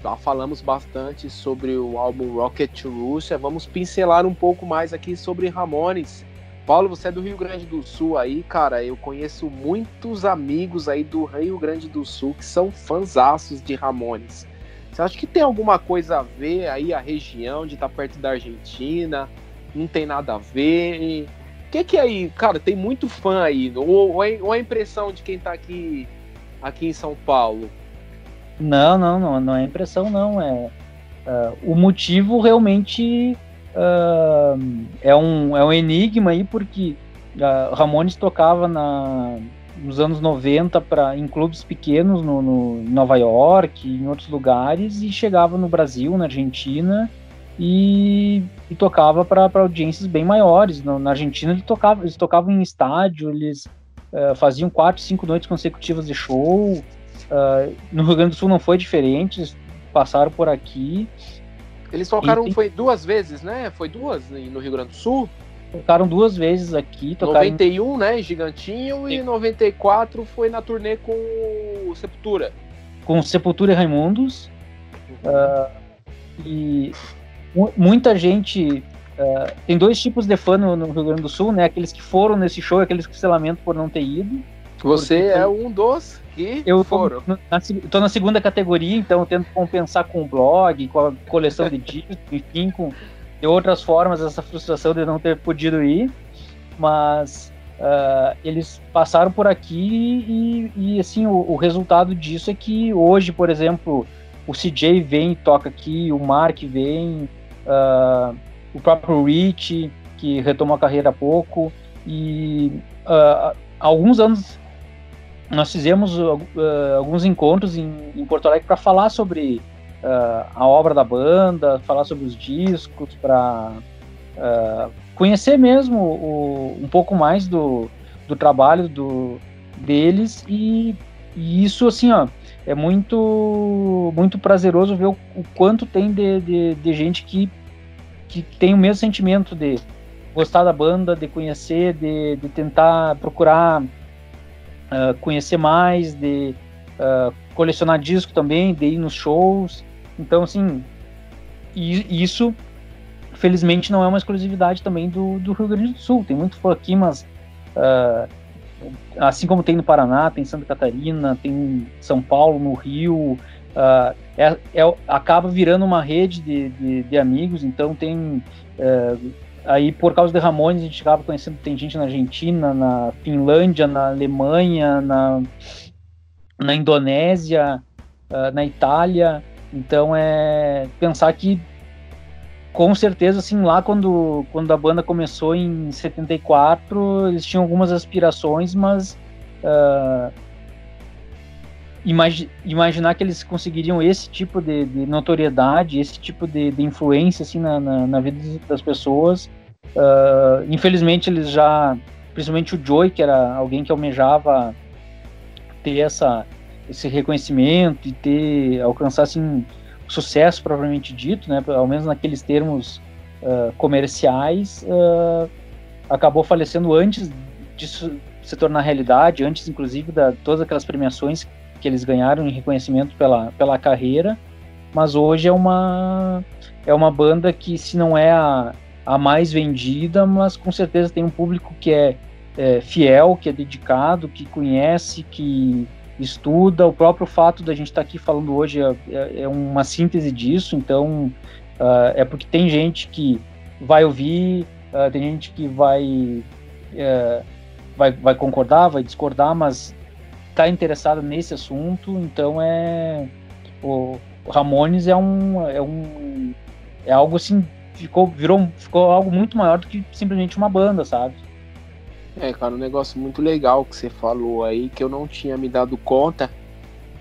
já falamos bastante sobre o álbum Rocket to Russia. Vamos pincelar um pouco mais aqui sobre Ramones. Paulo, você é do Rio Grande do Sul aí, cara. Eu conheço muitos amigos aí do Rio Grande do Sul que são fãzaços de Ramones. Você acha que tem alguma coisa a ver aí a região de estar tá perto da Argentina? Não tem nada a ver? Que que é aí, cara? Tem muito fã aí. Ou, ou, é, ou é a impressão de quem tá aqui, aqui em São Paulo? Não, não, não, não é impressão, não. É uh, o motivo realmente uh, é, um, é um enigma aí, porque uh, Ramones tocava na, nos anos 90 pra, em clubes pequenos no, no, em Nova York, em outros lugares, e chegava no Brasil, na Argentina, e, e tocava para audiências bem maiores. No, na Argentina ele tocava, eles tocavam em estádio, eles uh, faziam quatro, cinco noites consecutivas de show. Uh, no Rio Grande do Sul não foi diferente, eles passaram por aqui. Eles tocaram, tem... foi duas vezes, né? Foi duas no Rio Grande do Sul? Tocaram duas vezes aqui. Tocaram... 91, né? Gigantinho. Sim. E 94 foi na turnê com o Sepultura. Com Sepultura e Raimundos. Uhum. Uh, e muita gente. Uh, tem dois tipos de fã no, no, Rio Grande do Sul, né? Aqueles que foram nesse show e aqueles que se lamentam por não ter ido. Você é um dos que eu foram. Tô na, tô na segunda categoria, então eu tento compensar com o blog, com a coleção de discos, enfim, com de outras formas essa frustração de não ter podido ir. Mas uh, eles passaram por aqui e, e assim, o, o resultado disso é que hoje, por exemplo, o CJ vem e toca aqui, o Mark vem, uh, o próprio Rich, que retomou a carreira há pouco, e uh, alguns anos nós fizemos uh, alguns encontros em, em, Porto Alegre para falar sobre a obra da banda, falar sobre os discos, para conhecer mesmo o, um pouco mais do, do trabalho do, deles e, e isso assim ó é muito muito prazeroso ver o, o quanto tem de, de, de, gente que, que tem o mesmo sentimento de gostar da banda, de conhecer, de, de tentar procurar uh, conhecer mais, de uh, colecionar disco também, de ir nos shows. Então, assim, isso, felizmente, não é uma exclusividade também do, do Rio Grande do Sul. Tem muito fã aqui, mas uh, assim como tem no Paraná, tem Santa Catarina, tem São Paulo, no Rio, uh, é, é, acaba virando uma rede de, de, de amigos, então tem uh, aí por causa de Ramones a gente acaba conhecendo, tem gente na Argentina, na Finlândia, na Alemanha, na, na Indonésia, uh, na Itália, então é pensar que com certeza, assim, lá quando, quando a banda começou em 74, eles tinham algumas aspirações, mas uh, imagi imaginar que eles conseguiriam esse tipo de, de notoriedade, esse tipo de, de influência, assim, na, na, na, vida das pessoas, uh, infelizmente eles já, principalmente o Joey, que era alguém que almejava ter essa, esse reconhecimento e ter, alcançar, assim, sucesso propriamente dito, né, ao menos naqueles termos uh, comerciais, uh, acabou falecendo antes disso se tornar realidade, antes inclusive da todas aquelas premiações que eles ganharam em reconhecimento pela, pela carreira, mas hoje é uma é uma banda que se não é a, a mais vendida, mas com certeza tem um público que é, é fiel, que é dedicado, que conhece, que estuda. O próprio fato da gente estar tá aqui falando hoje é, é, é, uma síntese disso. Então, uh, é porque tem gente que vai ouvir, uh, tem gente que vai, uh, vai, vai concordar, vai discordar, mas está interessado nesse assunto. Então, é o Ramones é um, é um é algo assim ficou, virou, ficou algo muito maior do que simplesmente uma banda, sabe? É, cara, um negócio muito legal que você falou aí, que eu não tinha me dado conta.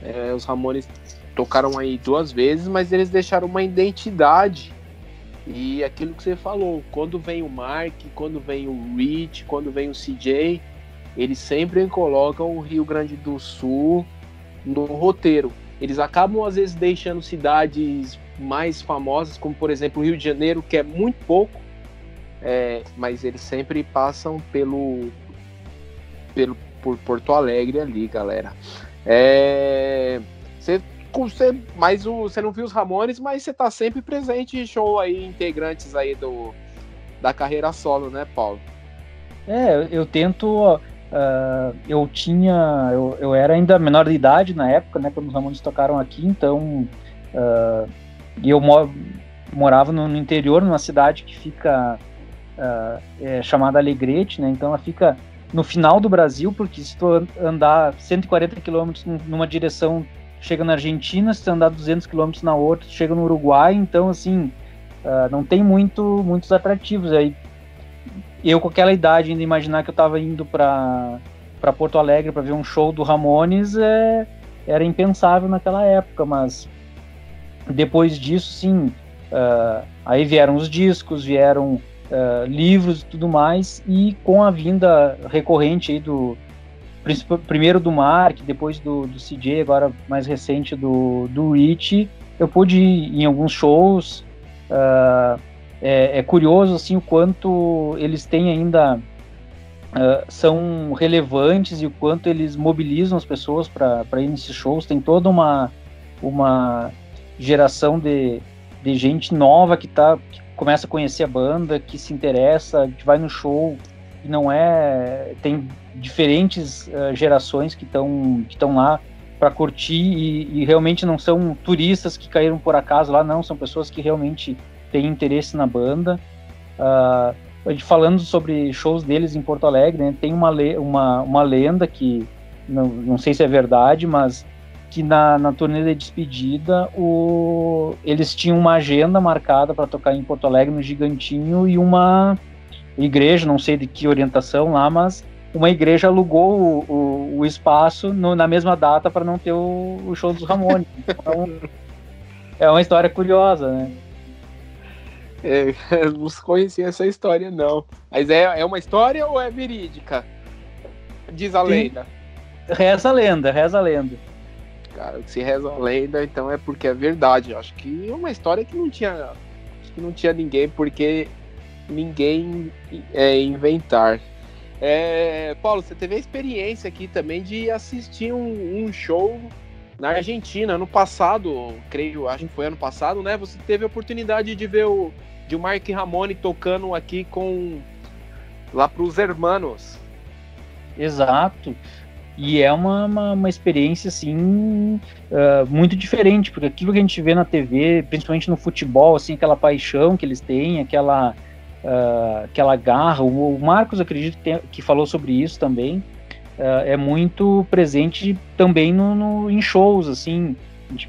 É, os Ramones tocaram aí duas vezes, mas eles deixaram uma identidade. E aquilo que você falou, quando vem o Mark, quando vem o Rich, quando vem o CJ, eles sempre colocam o Rio Grande do Sul no roteiro. Eles acabam às vezes deixando cidades mais famosas, como por exemplo o Rio de Janeiro, que é muito pouco, é, mas eles sempre passam pelo, pelo por Porto Alegre ali, galera. É, você, você, mas o, você não viu os Ramones, mas você tá sempre presente em show aí, integrantes aí do, da carreira solo, né, Paulo? É, eu tento. Uh, eu tinha. Eu, eu era ainda menor de idade na época, né, quando os Ramones tocaram aqui, então. Uh, eu morava no, no, interior, numa cidade que fica uh, é, chamada Alegrete, né? Então ela fica no final do Brasil, porque se tu andar 140 quilômetros numa direção, chega na Argentina, se tu andar 200 quilômetros na outra, chega no Uruguai, então assim, uh, não tem muito, muitos atrativos aí. Eu com aquela idade ainda imaginar que eu estava indo para para Porto Alegre para ver um show do Ramones é, era impensável naquela época, mas depois disso, sim, uh, aí vieram os discos, vieram uh, livros e tudo mais, e com a vinda recorrente aí do primeiro do Mark, depois do, do CJ, agora mais recente do, do Rich, eu pude ir em alguns shows. Uh, é, é, curioso assim o quanto eles têm ainda uh, são relevantes e o quanto eles mobilizam as pessoas para ir nesses shows. Tem toda uma uma geração de, de gente nova que tá que começa a conhecer a banda, que se interessa, que vai no show e não é tem diferentes uh, gerações que estão que estão lá para curtir e, e, realmente não são turistas que caíram por acaso lá, não são pessoas que realmente têm interesse na banda. Uh, falando sobre shows deles em Porto Alegre, né, tem uma, uma, uma lenda que não, não sei se é verdade, mas que na, na turnê de despedida o, eles tinham uma agenda marcada para tocar em Porto Alegre no Gigantinho e uma igreja, não sei de que orientação lá, mas uma igreja alugou o, o, o espaço no, na mesma data para não ter o, o, show dos Ramones. Então, é uma história curiosa, né? É, eu não conhecia essa história, não. Mas é, é uma história ou é verídica? Diz a lenda. Reza a lenda, reza a lenda cara. Se reza a lenda, então é porque é verdade. Acho que é uma história que não tinha, que não tinha ninguém, porque ninguém é inventar. É, Paulo, você teve a experiência aqui também de assistir um, um, show na Argentina ano passado, creio, acho que foi ano passado, né? Você teve a oportunidade de ver o de Mark Ramone tocando aqui com lá para os Hermanos. Exato. E é uma, uma, uma experiência, assim, uh, muito diferente, porque aquilo que a gente vê na TV, principalmente no futebol, assim, aquela paixão que eles têm, aquela, uh, aquela garra, o, Marcos, acredito, que, tem, que falou sobre isso também, uh, é muito presente também no, no em shows, assim, gente,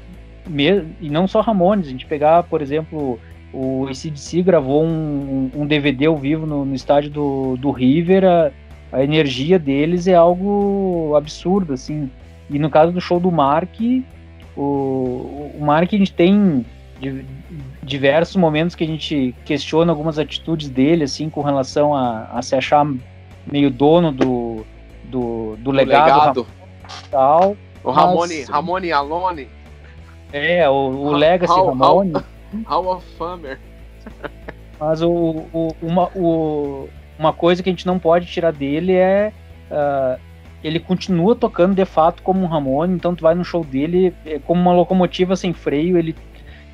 e não só Ramones, a gente pegar, por exemplo, o ACDC gravou um, um DVD ao vivo no, no estádio do, do River, energia deles é algo absurdo, assim. E no caso do show do Mark, o, o Mark a gente tem diversos momentos que a gente questiona algumas atitudes dele, assim, com relação a, a se achar meio dono do, do, do legado, legado. tal. O Ramone, mas, Ramone Alone. É, o, o Legacy how, Ramone. Hall of Famer. Mas o, o, uma, o, uma coisa que a gente não pode tirar dele é uh, ele continua tocando de fato como um Ramone, então tu vai no show dele é como uma locomotiva sem freio, ele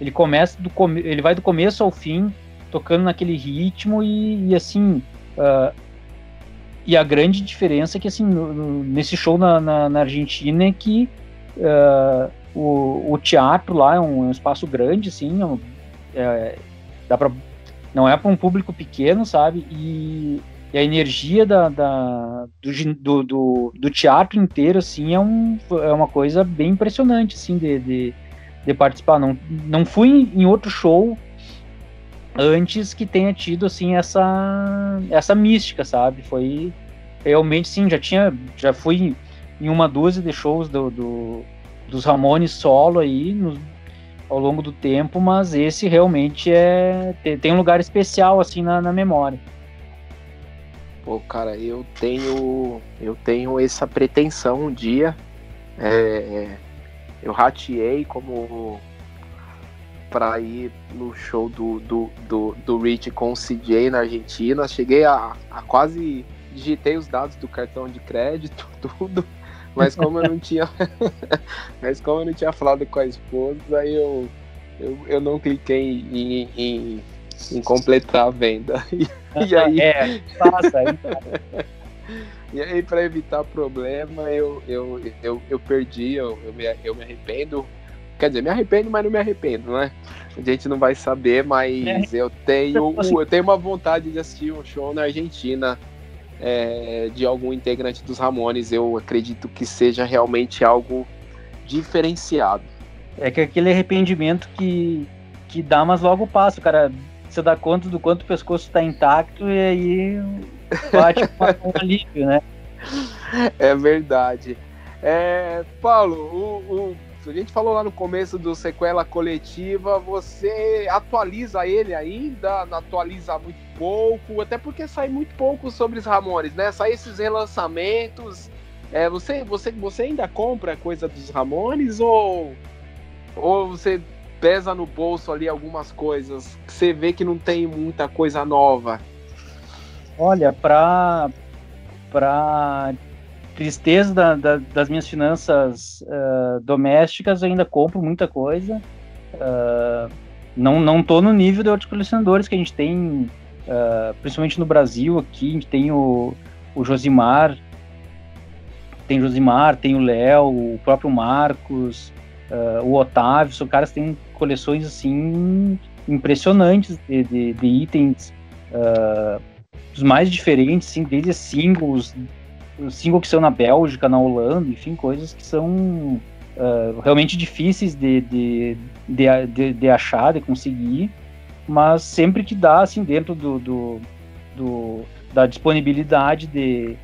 ele começa do ele vai do começo ao fim tocando naquele ritmo e, e assim uh, e a grande diferença é que assim no, no, nesse show na, na, na, Argentina é que uh, o, o, teatro lá é um, é um, espaço grande assim é, é, dá para não é para um público pequeno, sabe? E, e a energia da, da do, do, do, teatro inteiro, assim, é, um, é uma coisa bem impressionante, assim, de, de, de participar. Não, não fui em outro show antes que tenha tido assim essa essa mística, sabe? Foi realmente sim, já tinha já fui em uma dúzia de shows do, do dos Ramones solo aí ao longo do tempo, mas esse realmente é tem, um lugar especial assim na, na memória. Pô, cara, eu tenho eu tenho essa pretensão um dia. É, eu rateei como para ir no show do, do, do, do Rich com o CJ na Argentina. Cheguei a, a quase digitei os dados do cartão de crédito, tudo. Mas como eu não tinha. mas como eu não tinha falado com a esposa, aí eu, eu, eu não cliquei em, em, em completar a venda. E, e aí. É, passa aí. E aí, para evitar problema, eu, eu, eu, eu perdi, eu, eu, me, eu me arrependo. Quer dizer, me arrependo, mas não me arrependo, né? A gente não vai saber, mas é. eu tenho eu tenho uma vontade de assistir um show na Argentina é, de algum integrante dos Ramones. Eu acredito que seja realmente algo diferenciado. É que aquele arrependimento que, que dá, mas logo passa, o cara. Você dá conta do quanto o pescoço está intacto e aí bate com um alívio, né? É verdade. É, Paulo, o, o, a gente falou lá no começo do sequela coletiva, você atualiza ele ainda? Atualiza muito pouco? Até porque sai muito pouco sobre os Ramones, né? Sai esses relançamentos. É, você, você, você ainda compra coisa dos Ramones ou, ou você pesa no bolso ali algumas coisas você vê que não tem muita coisa nova? Olha, para para tristeza da, da, das minhas finanças uh, domésticas, ainda compro muita coisa. Uh, não não tô no nível de outros colecionadores que a gente tem, uh, principalmente no Brasil aqui. A gente tem o, o Josimar, tem o Josimar, tem o Léo, o próprio Marcos, o Otávio. São caras que têm coleções assim impressionantes de, de, de itens. Dos mais diferentes, sim, desde singles, single que são na Bélgica, na Holanda, enfim, coisas que são uh, realmente difíceis de, de, de, de, de achar, de conseguir, mas sempre que dá, assim, dentro do, do, do da disponibilidade de.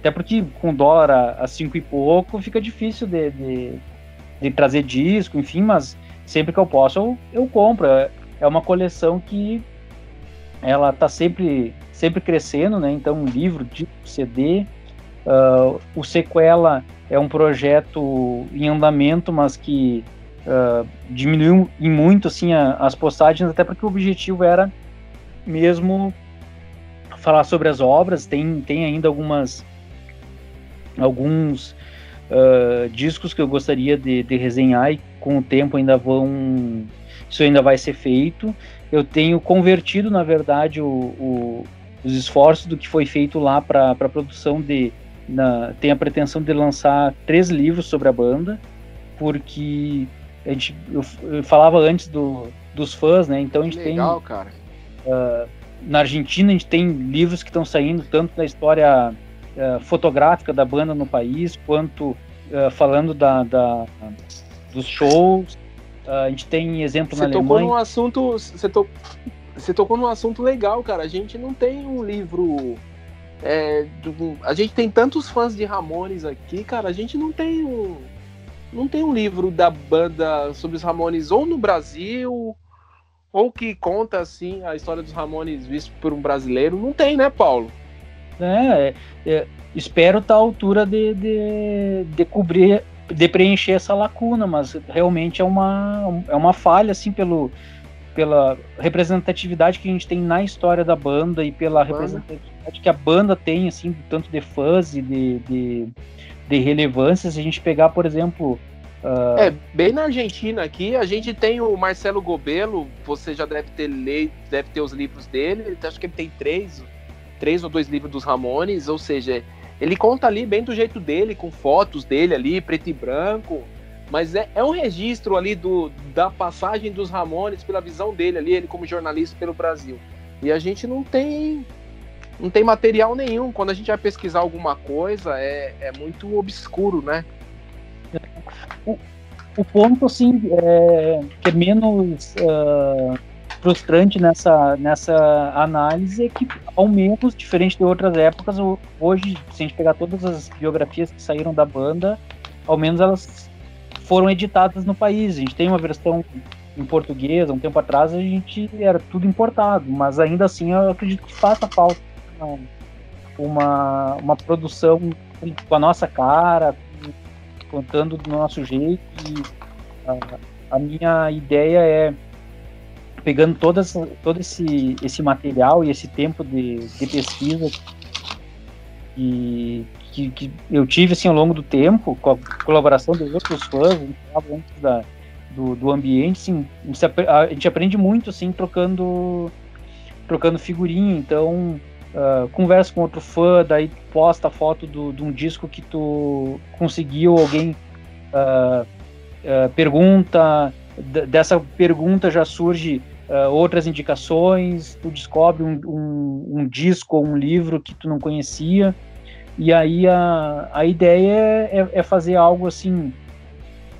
Até porque com dólar a, a cinco e pouco fica difícil de, de, de, trazer disco, enfim, mas sempre que eu posso eu, eu compro. É, é uma coleção que ela tá sempre sempre crescendo, né? Então, livro, de CD. Uh, o Sequela é um projeto em andamento, mas que uh, diminuiu em muito assim, a, as postagens, até porque o objetivo era mesmo falar sobre as obras. Tem, tem ainda algumas alguns uh, discos que eu gostaria de, de resenhar e com o tempo ainda vão isso ainda vai ser feito. Eu tenho convertido, na verdade, o, o, os esforços do que foi feito lá para a produção de. Na, tem a pretensão de lançar três livros sobre a banda, porque a gente, eu, eu falava antes do, dos fãs, né? Então a gente Legal, tem. cara. Uh, na Argentina a gente tem livros que estão saindo tanto da história uh, fotográfica da banda no país, quanto uh, falando da, da, dos shows. a gente tem exemplo você na tocou Alemanha. Num assunto, você, to, você tocou num assunto legal, cara. A gente não tem um livro. É, do, a gente tem tantos fãs de Ramones aqui, cara. A gente não tem um. Não tem um livro da banda sobre os Ramones ou no Brasil, ou que conta assim a história dos Ramones visto por um brasileiro. Não tem, né, Paulo? É, é espero estar à altura de, de, de cobrir, de preencher essa lacuna, mas realmente é uma, é uma falha, assim, pelo, pela representatividade que a gente tem na história da banda e pela banda. representatividade que a banda tem, assim, tanto de fãs e de, de, de relevância. Se a gente pegar, por exemplo. Uh... É, bem na Argentina aqui, a gente tem o Marcelo Gobelo, você já deve ter lido, deve ter os livros dele, acho que ele tem três, três ou dois livros dos Ramones, ou seja, ele conta ali bem do jeito dele, com fotos dele ali, preto e branco. Mas é, é um registro ali do, da passagem dos Ramones pela visão dele ali, ele como jornalista pelo Brasil. E a gente não tem não tem material nenhum. Quando a gente vai pesquisar alguma coisa, é, é muito obscuro, né? O, o ponto, assim, é, que é menos uh, frustrante nessa, nessa análise é que, ao menos, diferente de outras épocas, hoje, se a gente pegar todas as biografias que saíram da banda, ao menos elas foram editadas no país. A gente tem uma versão em português, um tempo atrás a gente era tudo importado, mas ainda assim eu acredito que faça falta uma, uma produção com a nossa cara, contando do nosso jeito. E a, a minha ideia é pegando todas, todo esse, esse material e esse tempo de, de pesquisa que, que, que, eu tive assim, ao longo do tempo, com a colaboração de outros fãs, antes da, do, do ambiente, a gente aprende muito assim, trocando, trocando figurinha, então uh, conversa com outro fã, daí posta foto do, de um disco que tu conseguiu, alguém uh, uh, pergunta, dessa pergunta já surge outras indicações, tu descobre um, um, um, disco ou um livro que tu não conhecia, e aí a, a ideia é, é fazer algo assim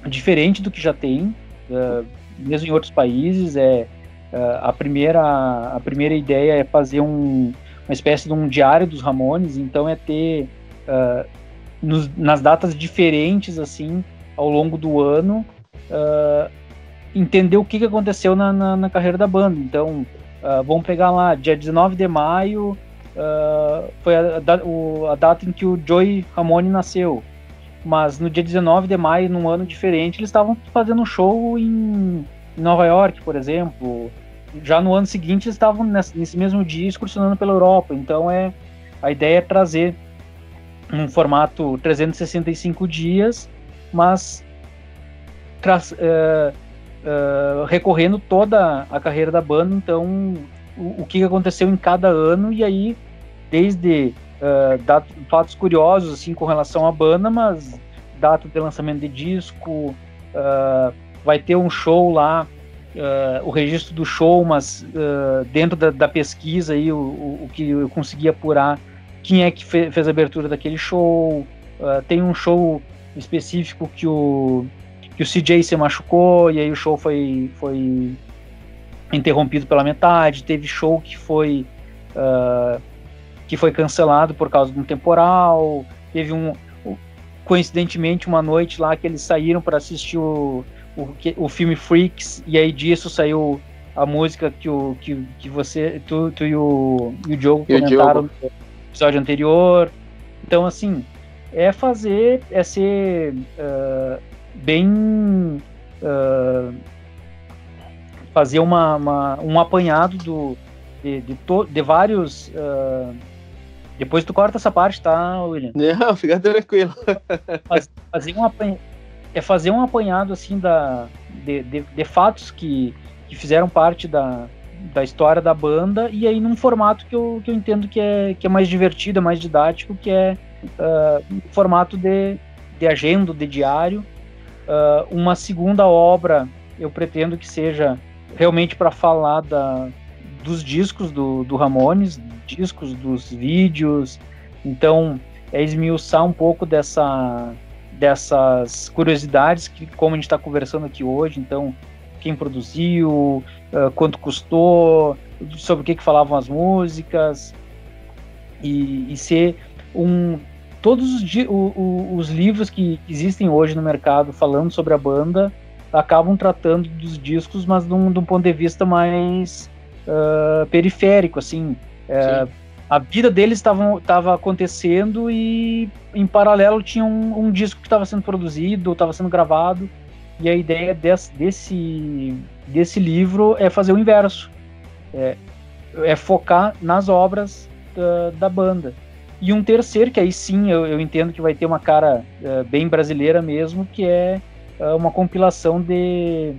diferente do que já tem, mesmo em outros países, é a primeira a primeira ideia é fazer um, uma espécie de um diário dos Ramones, então é ter nos, nas datas diferentes assim ao longo do ano uh, entender o que, que aconteceu na, na, na carreira da banda. Então, uh, vamos pegar lá, dia 19 de maio uh, foi a, a, o, a, data em que o Joey Ramone nasceu. Mas no dia 19 de maio, num ano diferente, eles estavam fazendo um show em Nova York, por exemplo. Já no ano seguinte, estavam nesse, mesmo dia excursionando pela Europa. Então, é a ideia é trazer um formato 365 dias, mas uh, uh, recorrendo toda a carreira da banda, então o, o que aconteceu em cada ano e aí desde uh, fatos curiosos assim com relação à banda, mas data de lançamento de disco, vai ter um show lá, uh, o registro do show, mas dentro da, da, pesquisa aí o, o, o, que eu consegui apurar quem é que fe, fez a abertura daquele show, tem um show específico que o que o CJ se machucou e aí o show foi, foi interrompido pela metade. Teve show que foi uh, que foi cancelado por causa de um temporal. Teve um coincidentemente uma noite lá que eles saíram para assistir o, o, o filme Freaks e aí disso saiu a música que o que, que você tu, tu e o e o Diogo e comentaram Diogo. no episódio anterior. Então assim é fazer é ser uh, bem uh, fazer uma, uma, um apanhado do, de, de, to, de vários. Uh, depois tu corta essa parte, tá, William? Não, fica tranquilo. Faz, fazer um apanhado, é fazer um apanhado assim da, de, de, de, fatos que, que fizeram parte da, da história da banda e aí num formato que eu, que eu entendo que é, que é mais divertido, é mais didático, que é uh, um formato de, de agenda, de diário, Uh, uma segunda obra eu pretendo que seja realmente para falar da, dos discos do, do Ramones, discos dos vídeos. Então, é esmiuçar um pouco dessa, dessas curiosidades que, como a gente está conversando aqui hoje, então, quem produziu, uh, quanto custou, sobre o que, que falavam as músicas, e, e ser um todos os, o, os livros que existem hoje no mercado falando sobre a banda acabam tratando dos discos, mas de um, ponto de vista mais uh, periférico, assim. Uh, a vida deles estava acontecendo e em paralelo tinha um, um disco que estava sendo produzido, estava sendo gravado, e a ideia desse, desse, desse livro é fazer o inverso. É, é focar nas obras da, da banda. E um terceiro, que aí sim eu, eu entendo que vai ter uma cara uh, bem brasileira mesmo, que é uh, uma compilação de,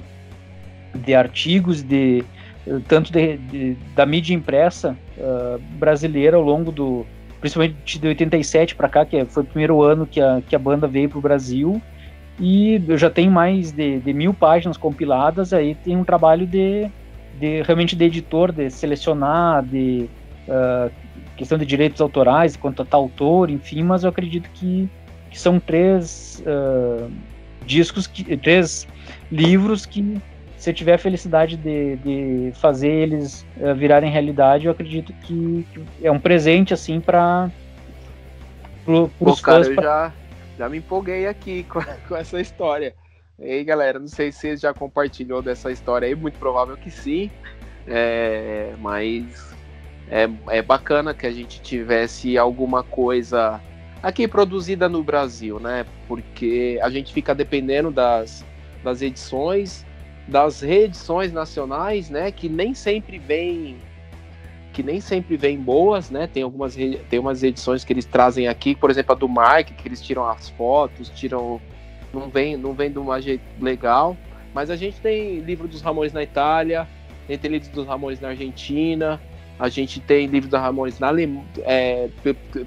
de artigos, de tanto de, de, da mídia impressa uh, brasileira ao longo do. principalmente de 87 para cá, que é, foi o primeiro ano que a, que a banda veio para o Brasil. E eu já tenho mais de, de mil páginas compiladas, aí tem um trabalho de, de realmente de editor, de selecionar, de uh, questão de direitos autorais, a autor, enfim, mas eu acredito que, que são três uh, discos, que, três livros que se eu tiver a felicidade de, de fazer eles uh, virarem realidade, eu acredito que, que é um presente assim para pro, cara, fãs. Eu pra... já, já me empolguei aqui com, com essa história. E aí, galera, não sei se você já compartilhou dessa história aí, muito provável que sim. É, mas é, é bacana que a gente tivesse alguma coisa aqui produzida no Brasil, né? Porque a gente fica dependendo das, das edições, das reedições nacionais, né? Que nem sempre vem que nem sempre vem boas, né? Tem algumas tem umas edições que eles trazem aqui, por exemplo, a do Mike, que eles tiram as fotos, tiram não vem, não vem de uma jeito legal. Mas a gente tem livro dos Ramones na Itália, tem, tem livro dos Ramones na Argentina, a gente tem livro dos Ramones na é,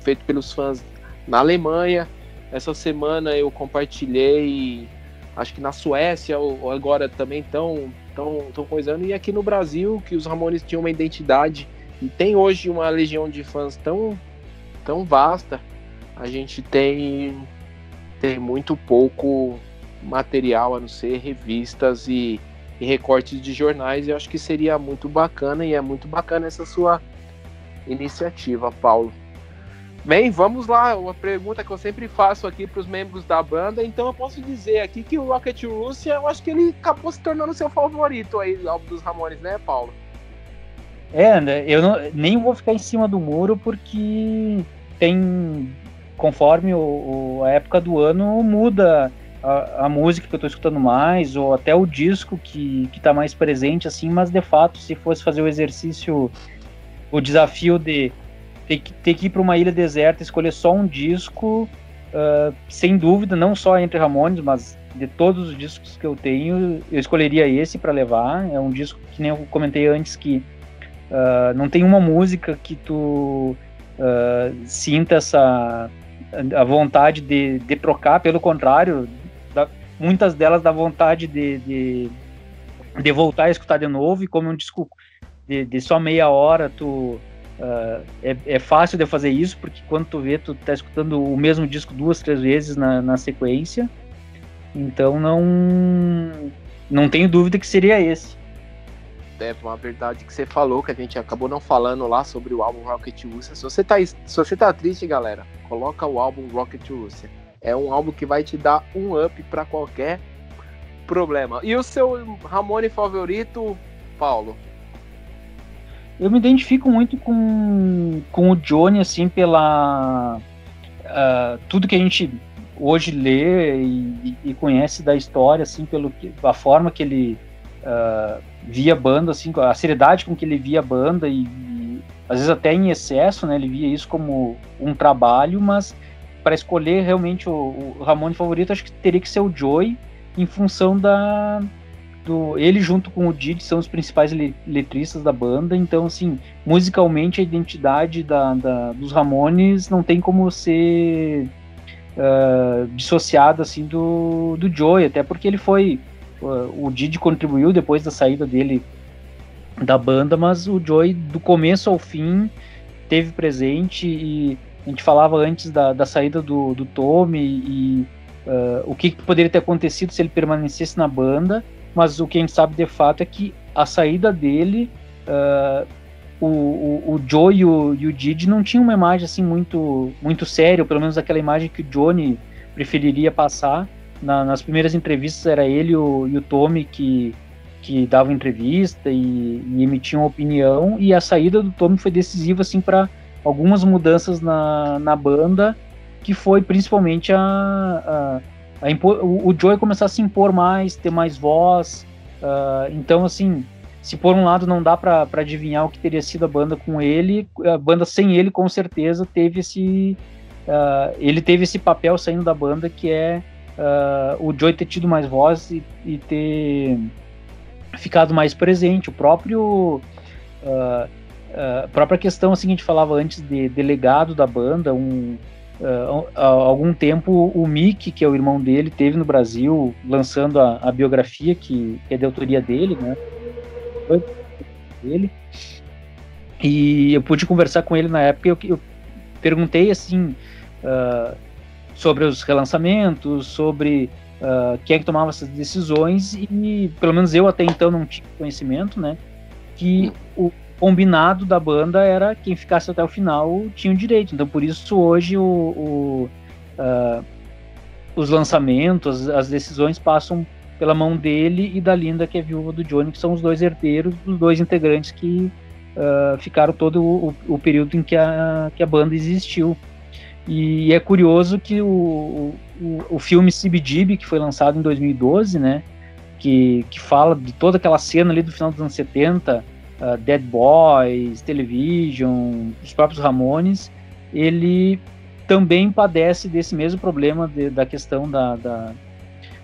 feito pelos fãs na Alemanha. Essa semana eu compartilhei, acho que na Suécia, ou agora também estão tão, tão coisando, e aqui no Brasil, que os Ramones tinham uma identidade, e tem hoje uma legião de fãs tão, tão vasta, a gente tem tem muito pouco material a não ser revistas e, e recortes de jornais. E eu acho que seria muito bacana e é muito bacana essa sua iniciativa, Paulo. Bem, vamos lá. Uma pergunta que eu sempre faço aqui para os membros da banda. Então eu posso dizer aqui que o Rocket Russia, eu acho que ele acabou se tornando seu favorito aí do álbum dos Ramones, né, Paulo? É, eu não, nem vou ficar em cima do muro porque tem conforme o, o, a época do ano muda a, a, música que eu estou escutando mais, ou até o disco que, que tá mais presente, assim, mas de fato, se fosse fazer o exercício, o desafio de ter que, ter que ir para uma ilha deserta escolher só um disco, uh, sem dúvida, não só entre Ramones, mas de todos os discos que eu tenho, eu escolheria esse para levar. É um disco que nem eu comentei antes que uh, não tem uma música que tu uh, sinta essa a vontade de, de trocar, pelo contrário, da, muitas delas dá vontade de, de, de, voltar a escutar de novo, e como um disco de, de só meia hora, tu uh, é, é, fácil de fazer isso, porque quando tu vê, tu tá escutando o mesmo disco duas, três vezes na, na sequência, então não, não tenho dúvida que seria esse é uma verdade que você falou, que a gente acabou não falando lá sobre o álbum Rocket Russia. Se você tá, se você tá triste, galera, coloca o álbum Rocket Russia. É um álbum que vai te dar um up para qualquer problema. E o seu Ramone favorito, Paulo? Eu me identifico muito com, com o Johnny, assim, pela. Uh, tudo que a gente hoje lê e, e, conhece da história, assim, pelo a forma que ele uh, via banda, assim, a seriedade com que ele via a banda e, e, às vezes até em excesso, né? Ele via isso como um trabalho, mas para escolher realmente o, o Ramone favorito, acho que teria que ser o Joey, em função da do ele junto com o Didi são os principais letristas da banda, então assim, musicalmente a identidade da, da dos Ramones não tem como ser uh, dissociada assim do, do Joey, até porque ele foi o Didi contribuiu depois da saída dele da banda, mas o Joey do começo ao fim teve presente e a gente falava antes da, da saída do, do Tommy e uh, o que, poderia ter acontecido se ele permanecesse na banda, mas o que a gente sabe de fato é que a saída dele, uh, o, o, o Joe e o, e o Didi não tinham uma imagem assim muito, muito séria, pelo menos aquela imagem que o Johnny preferiria passar, na, nas primeiras entrevistas era ele o, e o Tommy que, que davam entrevista e, e emitiam opinião, e a saída do Tommy foi decisiva assim, para algumas mudanças na, na banda, que foi principalmente a, a impor, o, o Joey começar a se impor mais, ter mais voz. Uh, então, assim, se por um lado não dá para adivinhar o que teria sido a banda com ele, a banda sem ele com certeza teve esse. Uh, ele teve esse papel saindo da banda que é uh, o Joey ter tido mais voz e, e, ter ficado mais presente. O próprio. Uh, a própria questão assim, que a gente falava antes de delegado da banda, um, uh, há algum tempo o Mick, que é o irmão dele, teve no Brasil lançando a, a biografia que, que, é de autoria dele, né? E eu pude conversar com ele na época. Eu, eu perguntei assim uh, sobre os relançamentos, sobre uh, quem é que tomava essas decisões e pelo menos eu até então não tinha conhecimento, né? Que o combinado da banda era quem ficasse até o final tinha o direito. Então por isso hoje o, o uh, os lançamentos, as decisões passam pela mão dele e da Linda, que é viúva do Johnny, que são os dois herdeiros dos dois integrantes que uh, ficaram todo o, o, período em que a, que a banda existiu. E é curioso que o, o, o filme CBGB, que foi lançado em 2012, né, que, que fala de toda aquela cena ali do final dos anos 70, uh, Dead Boys, Television, os próprios Ramones, ele também padece desse mesmo problema de, da questão da, da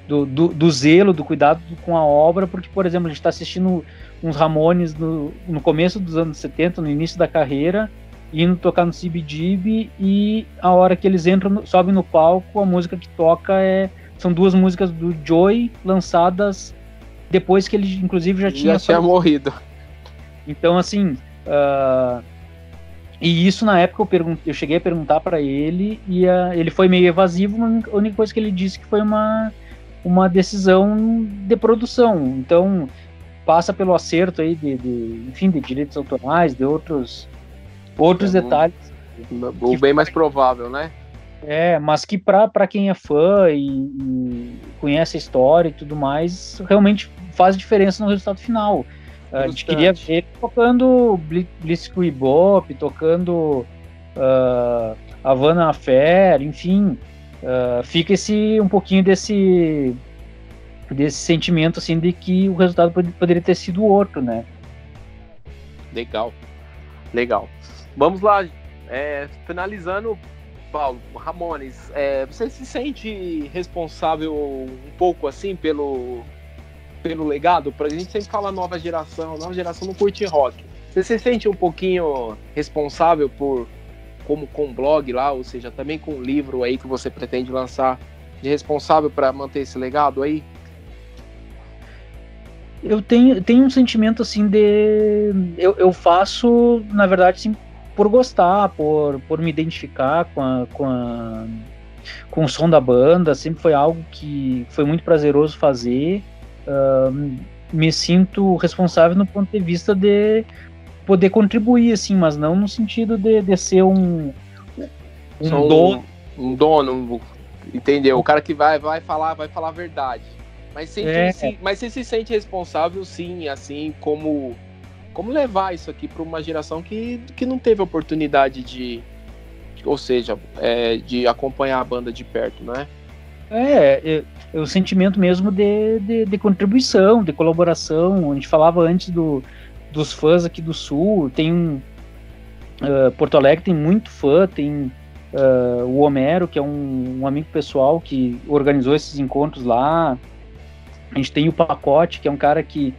do, do, do, zelo, do cuidado com a obra, porque, por exemplo, a gente está assistindo uns Ramones no, no começo dos anos 70, no início da carreira, indo tocar no CBGB e a hora que eles entram, sobem no palco, a música que toca é são duas músicas do Joy lançadas depois que ele inclusive já tinha já tinha morrido. Então assim, uh, e isso na época eu, eu cheguei a perguntar para ele e uh, ele foi meio evasivo, mas a única coisa que ele disse que foi uma uma decisão de produção. Então passa pelo acerto aí de, de enfim, de direitos autorais, de outros outros é, detalhes. O bem mais provável, né? É, mas que para quem é fã e, e, conhece a história e tudo mais, realmente faz diferença no resultado final. A gente queria ver ele tocando Blitzkrieg Bop, tocando uh, Havana Affair, enfim, uh, fica esse um pouquinho desse desse sentimento assim de que o resultado poderia ter sido outro, né? Legal, legal. Vamos lá, é, finalizando, Paulo, Ramones, é, você se sente responsável um pouco assim pelo, pelo legado? Pra gente sempre fala nova geração, nova geração não curte rock. Você se sente um pouquinho responsável por, como com o blog lá, ou seja, também com o livro aí que você pretende lançar, de responsável para manter esse legado aí? Eu tenho, tenho um sentimento assim de. Eu, eu faço, na verdade, sim, por gostar, por, por me identificar com, a, com, a, com o som da banda, sempre foi algo que foi muito prazeroso fazer. Uh, me sinto responsável no ponto de vista de poder contribuir, assim, mas não no sentido de, de ser um, um dono. Um dono, entendeu? O cara que vai, vai falar, vai falar a verdade. Mas, sente, é. sim, mas você se sente responsável, sim, assim, como como levar isso aqui para uma geração que, que não teve oportunidade de, ou seja, é, de acompanhar a banda de perto, não é? É, o sentimento mesmo de, de, de, contribuição, de colaboração. A gente falava antes do, dos fãs aqui do Sul, tem uh, Porto Alegre tem muito fã, tem uh, o Homero, que é um, um, amigo pessoal que organizou esses encontros lá. A gente tem o Pacote, que é um cara que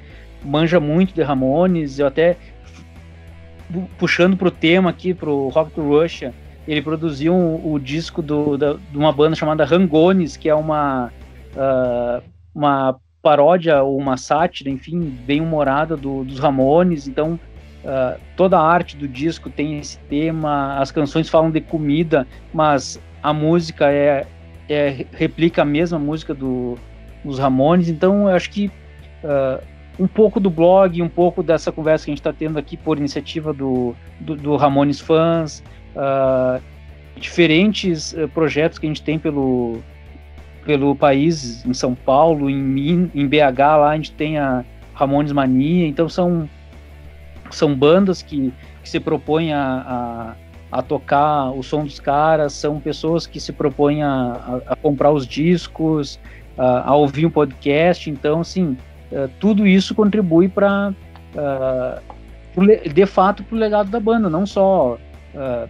manja muito de Ramones, eu até puxando pro tema aqui, pro Rock to Russia, ele produziu um, o disco do, da, de uma banda chamada Rangones, que é uma, uh, uma paródia ou uma sátira, enfim, bem humorada do, dos Ramones. Então, uh, toda a arte do disco tem esse tema, as canções falam de comida, mas a música é, é replica a mesma música do, dos Ramones. Então, eu acho que uh, um pouco do blog, um pouco dessa conversa que a gente está tendo aqui por iniciativa do, do, do Ramones Fans, uh, diferentes uh, projetos que a gente tem pelo, pelo país, em São Paulo, em, em BH, lá a gente tem a Ramones Mania, então são, são bandas que, que se propõem a, a, a, tocar o som dos caras, são pessoas que se propõem a, a, a comprar os discos, a, a ouvir um podcast, então assim uh, tudo isso contribui para, uh, de fato, para o legado da banda, não só uh,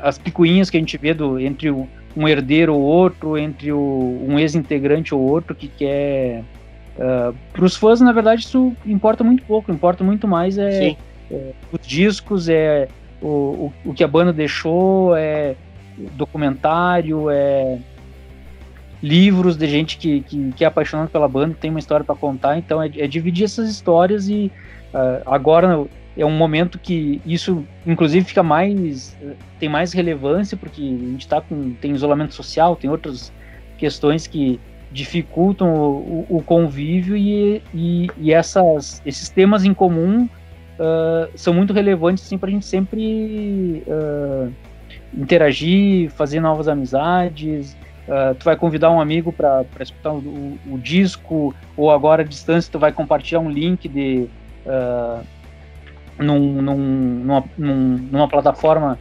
as picuinhas que a gente vê do, entre o, um herdeiro ou outro, entre o, um ex-integrante ou outro que quer. Uh, para os fãs, na verdade, isso importa muito pouco, importa muito mais é, é os discos, é o, o, o que a banda deixou, é documentário, é livros de gente que, que, que é apaixonado pela banda, tem uma história para contar. Então é, é, dividir essas histórias e uh, agora é um momento que isso, inclusive, fica mais tem mais relevância porque a gente tá com tem isolamento social, tem outras questões que dificultam o, o convívio e, e, e, essas, esses temas em comum uh, são muito relevantes assim, para a gente sempre uh, interagir, fazer novas amizades. Uh, tu vai convidar um amigo para escutar o, o, o, disco, ou agora à distância tu vai compartilhar um link de num, num, numa, num, numa plataforma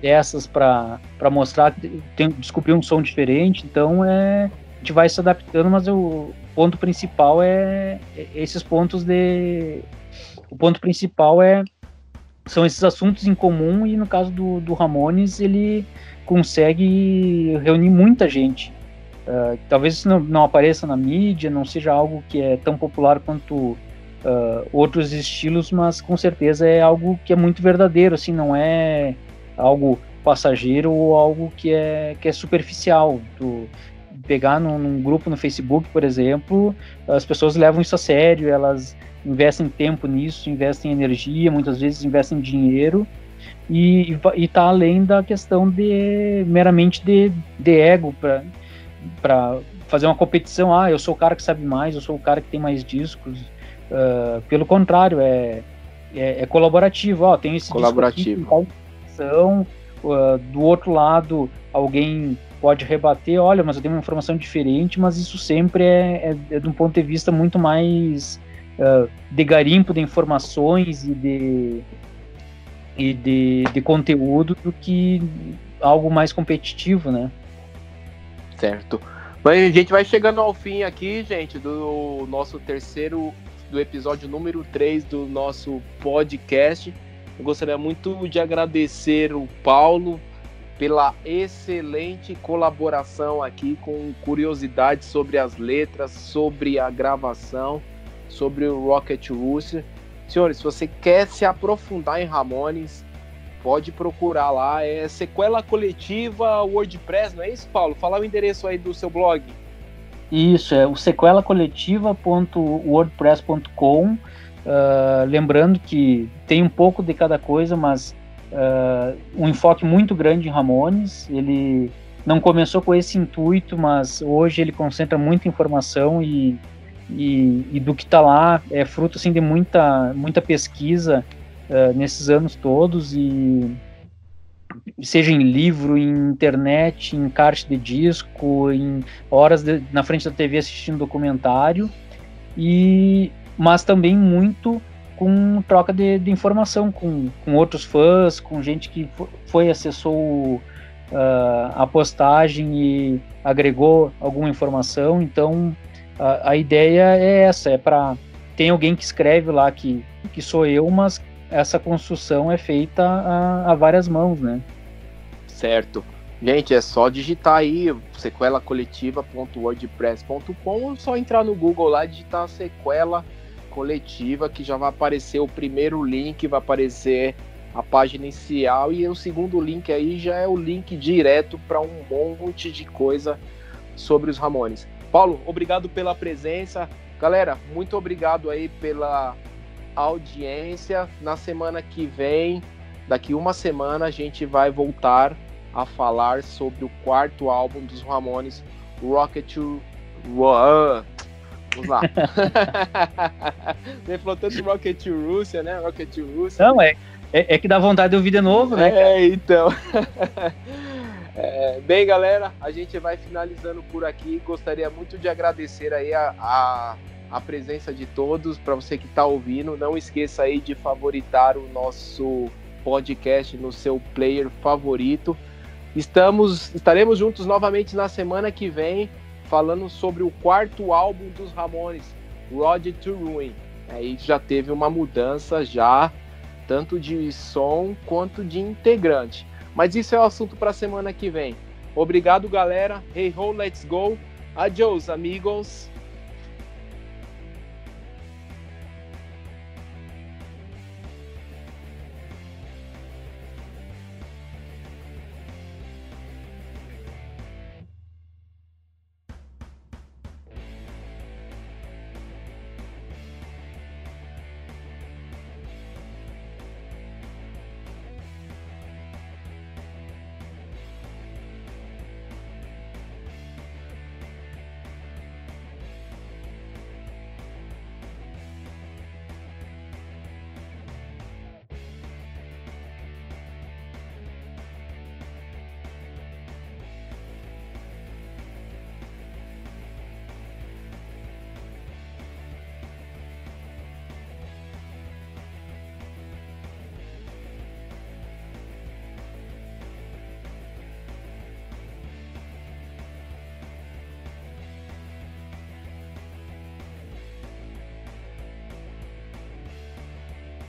dessas para mostrar, tem, descobrir um som diferente. Então é, a gente vai se adaptando, mas o ponto principal é, é esses pontos de. O ponto principal é são esses assuntos em comum e no caso do, do Ramones ele consegue reunir muita gente. Uh, talvez isso não, não, apareça na mídia, não seja algo que é tão popular quanto uh, outros estilos, mas com certeza é algo que é muito verdadeiro, assim, não é algo passageiro ou algo que é, que é superficial. Tu pegar num, num, grupo no Facebook, por exemplo, as pessoas levam isso a sério, elas investem tempo nisso, investem energia, muitas vezes investem dinheiro e está além da questão de meramente de, de ego para fazer uma competição. Ah, eu sou o cara que sabe mais, eu sou o cara que tem mais discos. Uh, pelo contrário, é, é, é colaborativo. Ó, tem esse colaborativo. Disco aqui, uh, do outro lado, alguém pode rebater, olha, mas eu tenho uma informação diferente, mas isso sempre é, é, é de um ponto de vista muito mais uh, de garimpo de informações e de, e de, de conteúdo do que algo mais competitivo, né? Certo. Mas a gente vai chegando ao fim aqui, gente, do nosso terceiro, do episódio número 3 do nosso podcast. Eu gostaria muito de agradecer o Paulo pela excelente colaboração aqui com curiosidades sobre as letras, sobre a gravação, sobre o Rocket Rooster. Senhores, se você quer se aprofundar em Ramones, pode procurar lá. É sequela coletiva WordPress, não é isso, Paulo? Fala o endereço aí do seu blog. Isso, é o sequelacoletiva.wordpress.com. Uh, lembrando que tem um pouco de cada coisa, mas uh, um enfoque muito grande em Ramones. Ele não começou com esse intuito, mas hoje ele concentra muita informação e, e, e do que está lá é fruto assim, de muita, muita pesquisa uh, nesses anos todos e seja em livro, em internet, em caixa de disco, em horas de, na frente da TV assistindo documentário. E mas também muito com troca de, de informação com, com outros fãs, com gente que foi acessou uh, a postagem e agregou alguma informação. Então a, a ideia é essa, é para tem alguém que escreve lá que, que sou eu, mas essa construção é feita a, a várias mãos, né? Certo. Gente, é só digitar aí sequelacoletiva.wordpress.com ou só entrar no Google lá e digitar sequela coletiva que já vai aparecer o primeiro link, vai aparecer a página inicial e o segundo link aí já é o link direto para um monte de coisa sobre os Ramones. Paulo, obrigado pela presença. Galera, muito obrigado aí pela audiência. Na semana que vem, daqui uma semana, a gente vai voltar a falar sobre o quarto álbum dos Ramones, Rocket to Vamos lá. Você falou tanto Rocket to Rússia, né? Rocket to Rússia. Não, é, é, é, que dá vontade de ouvir de novo, né? É, então. É, bem, galera, a gente vai finalizando por aqui. Gostaria muito de agradecer aí a, a, a presença de todos. Para você que está ouvindo, não esqueça aí de favoritar o nosso podcast no seu player favorito. Estamos, estaremos juntos novamente na semana que vem falando sobre o quarto álbum dos Ramones, Road to Ruin. Aí já teve uma mudança já, tanto de som quanto de integrante. Mas isso é o assunto para a semana que vem. Obrigado, galera. Hey ho, let's go. Adios, amigos.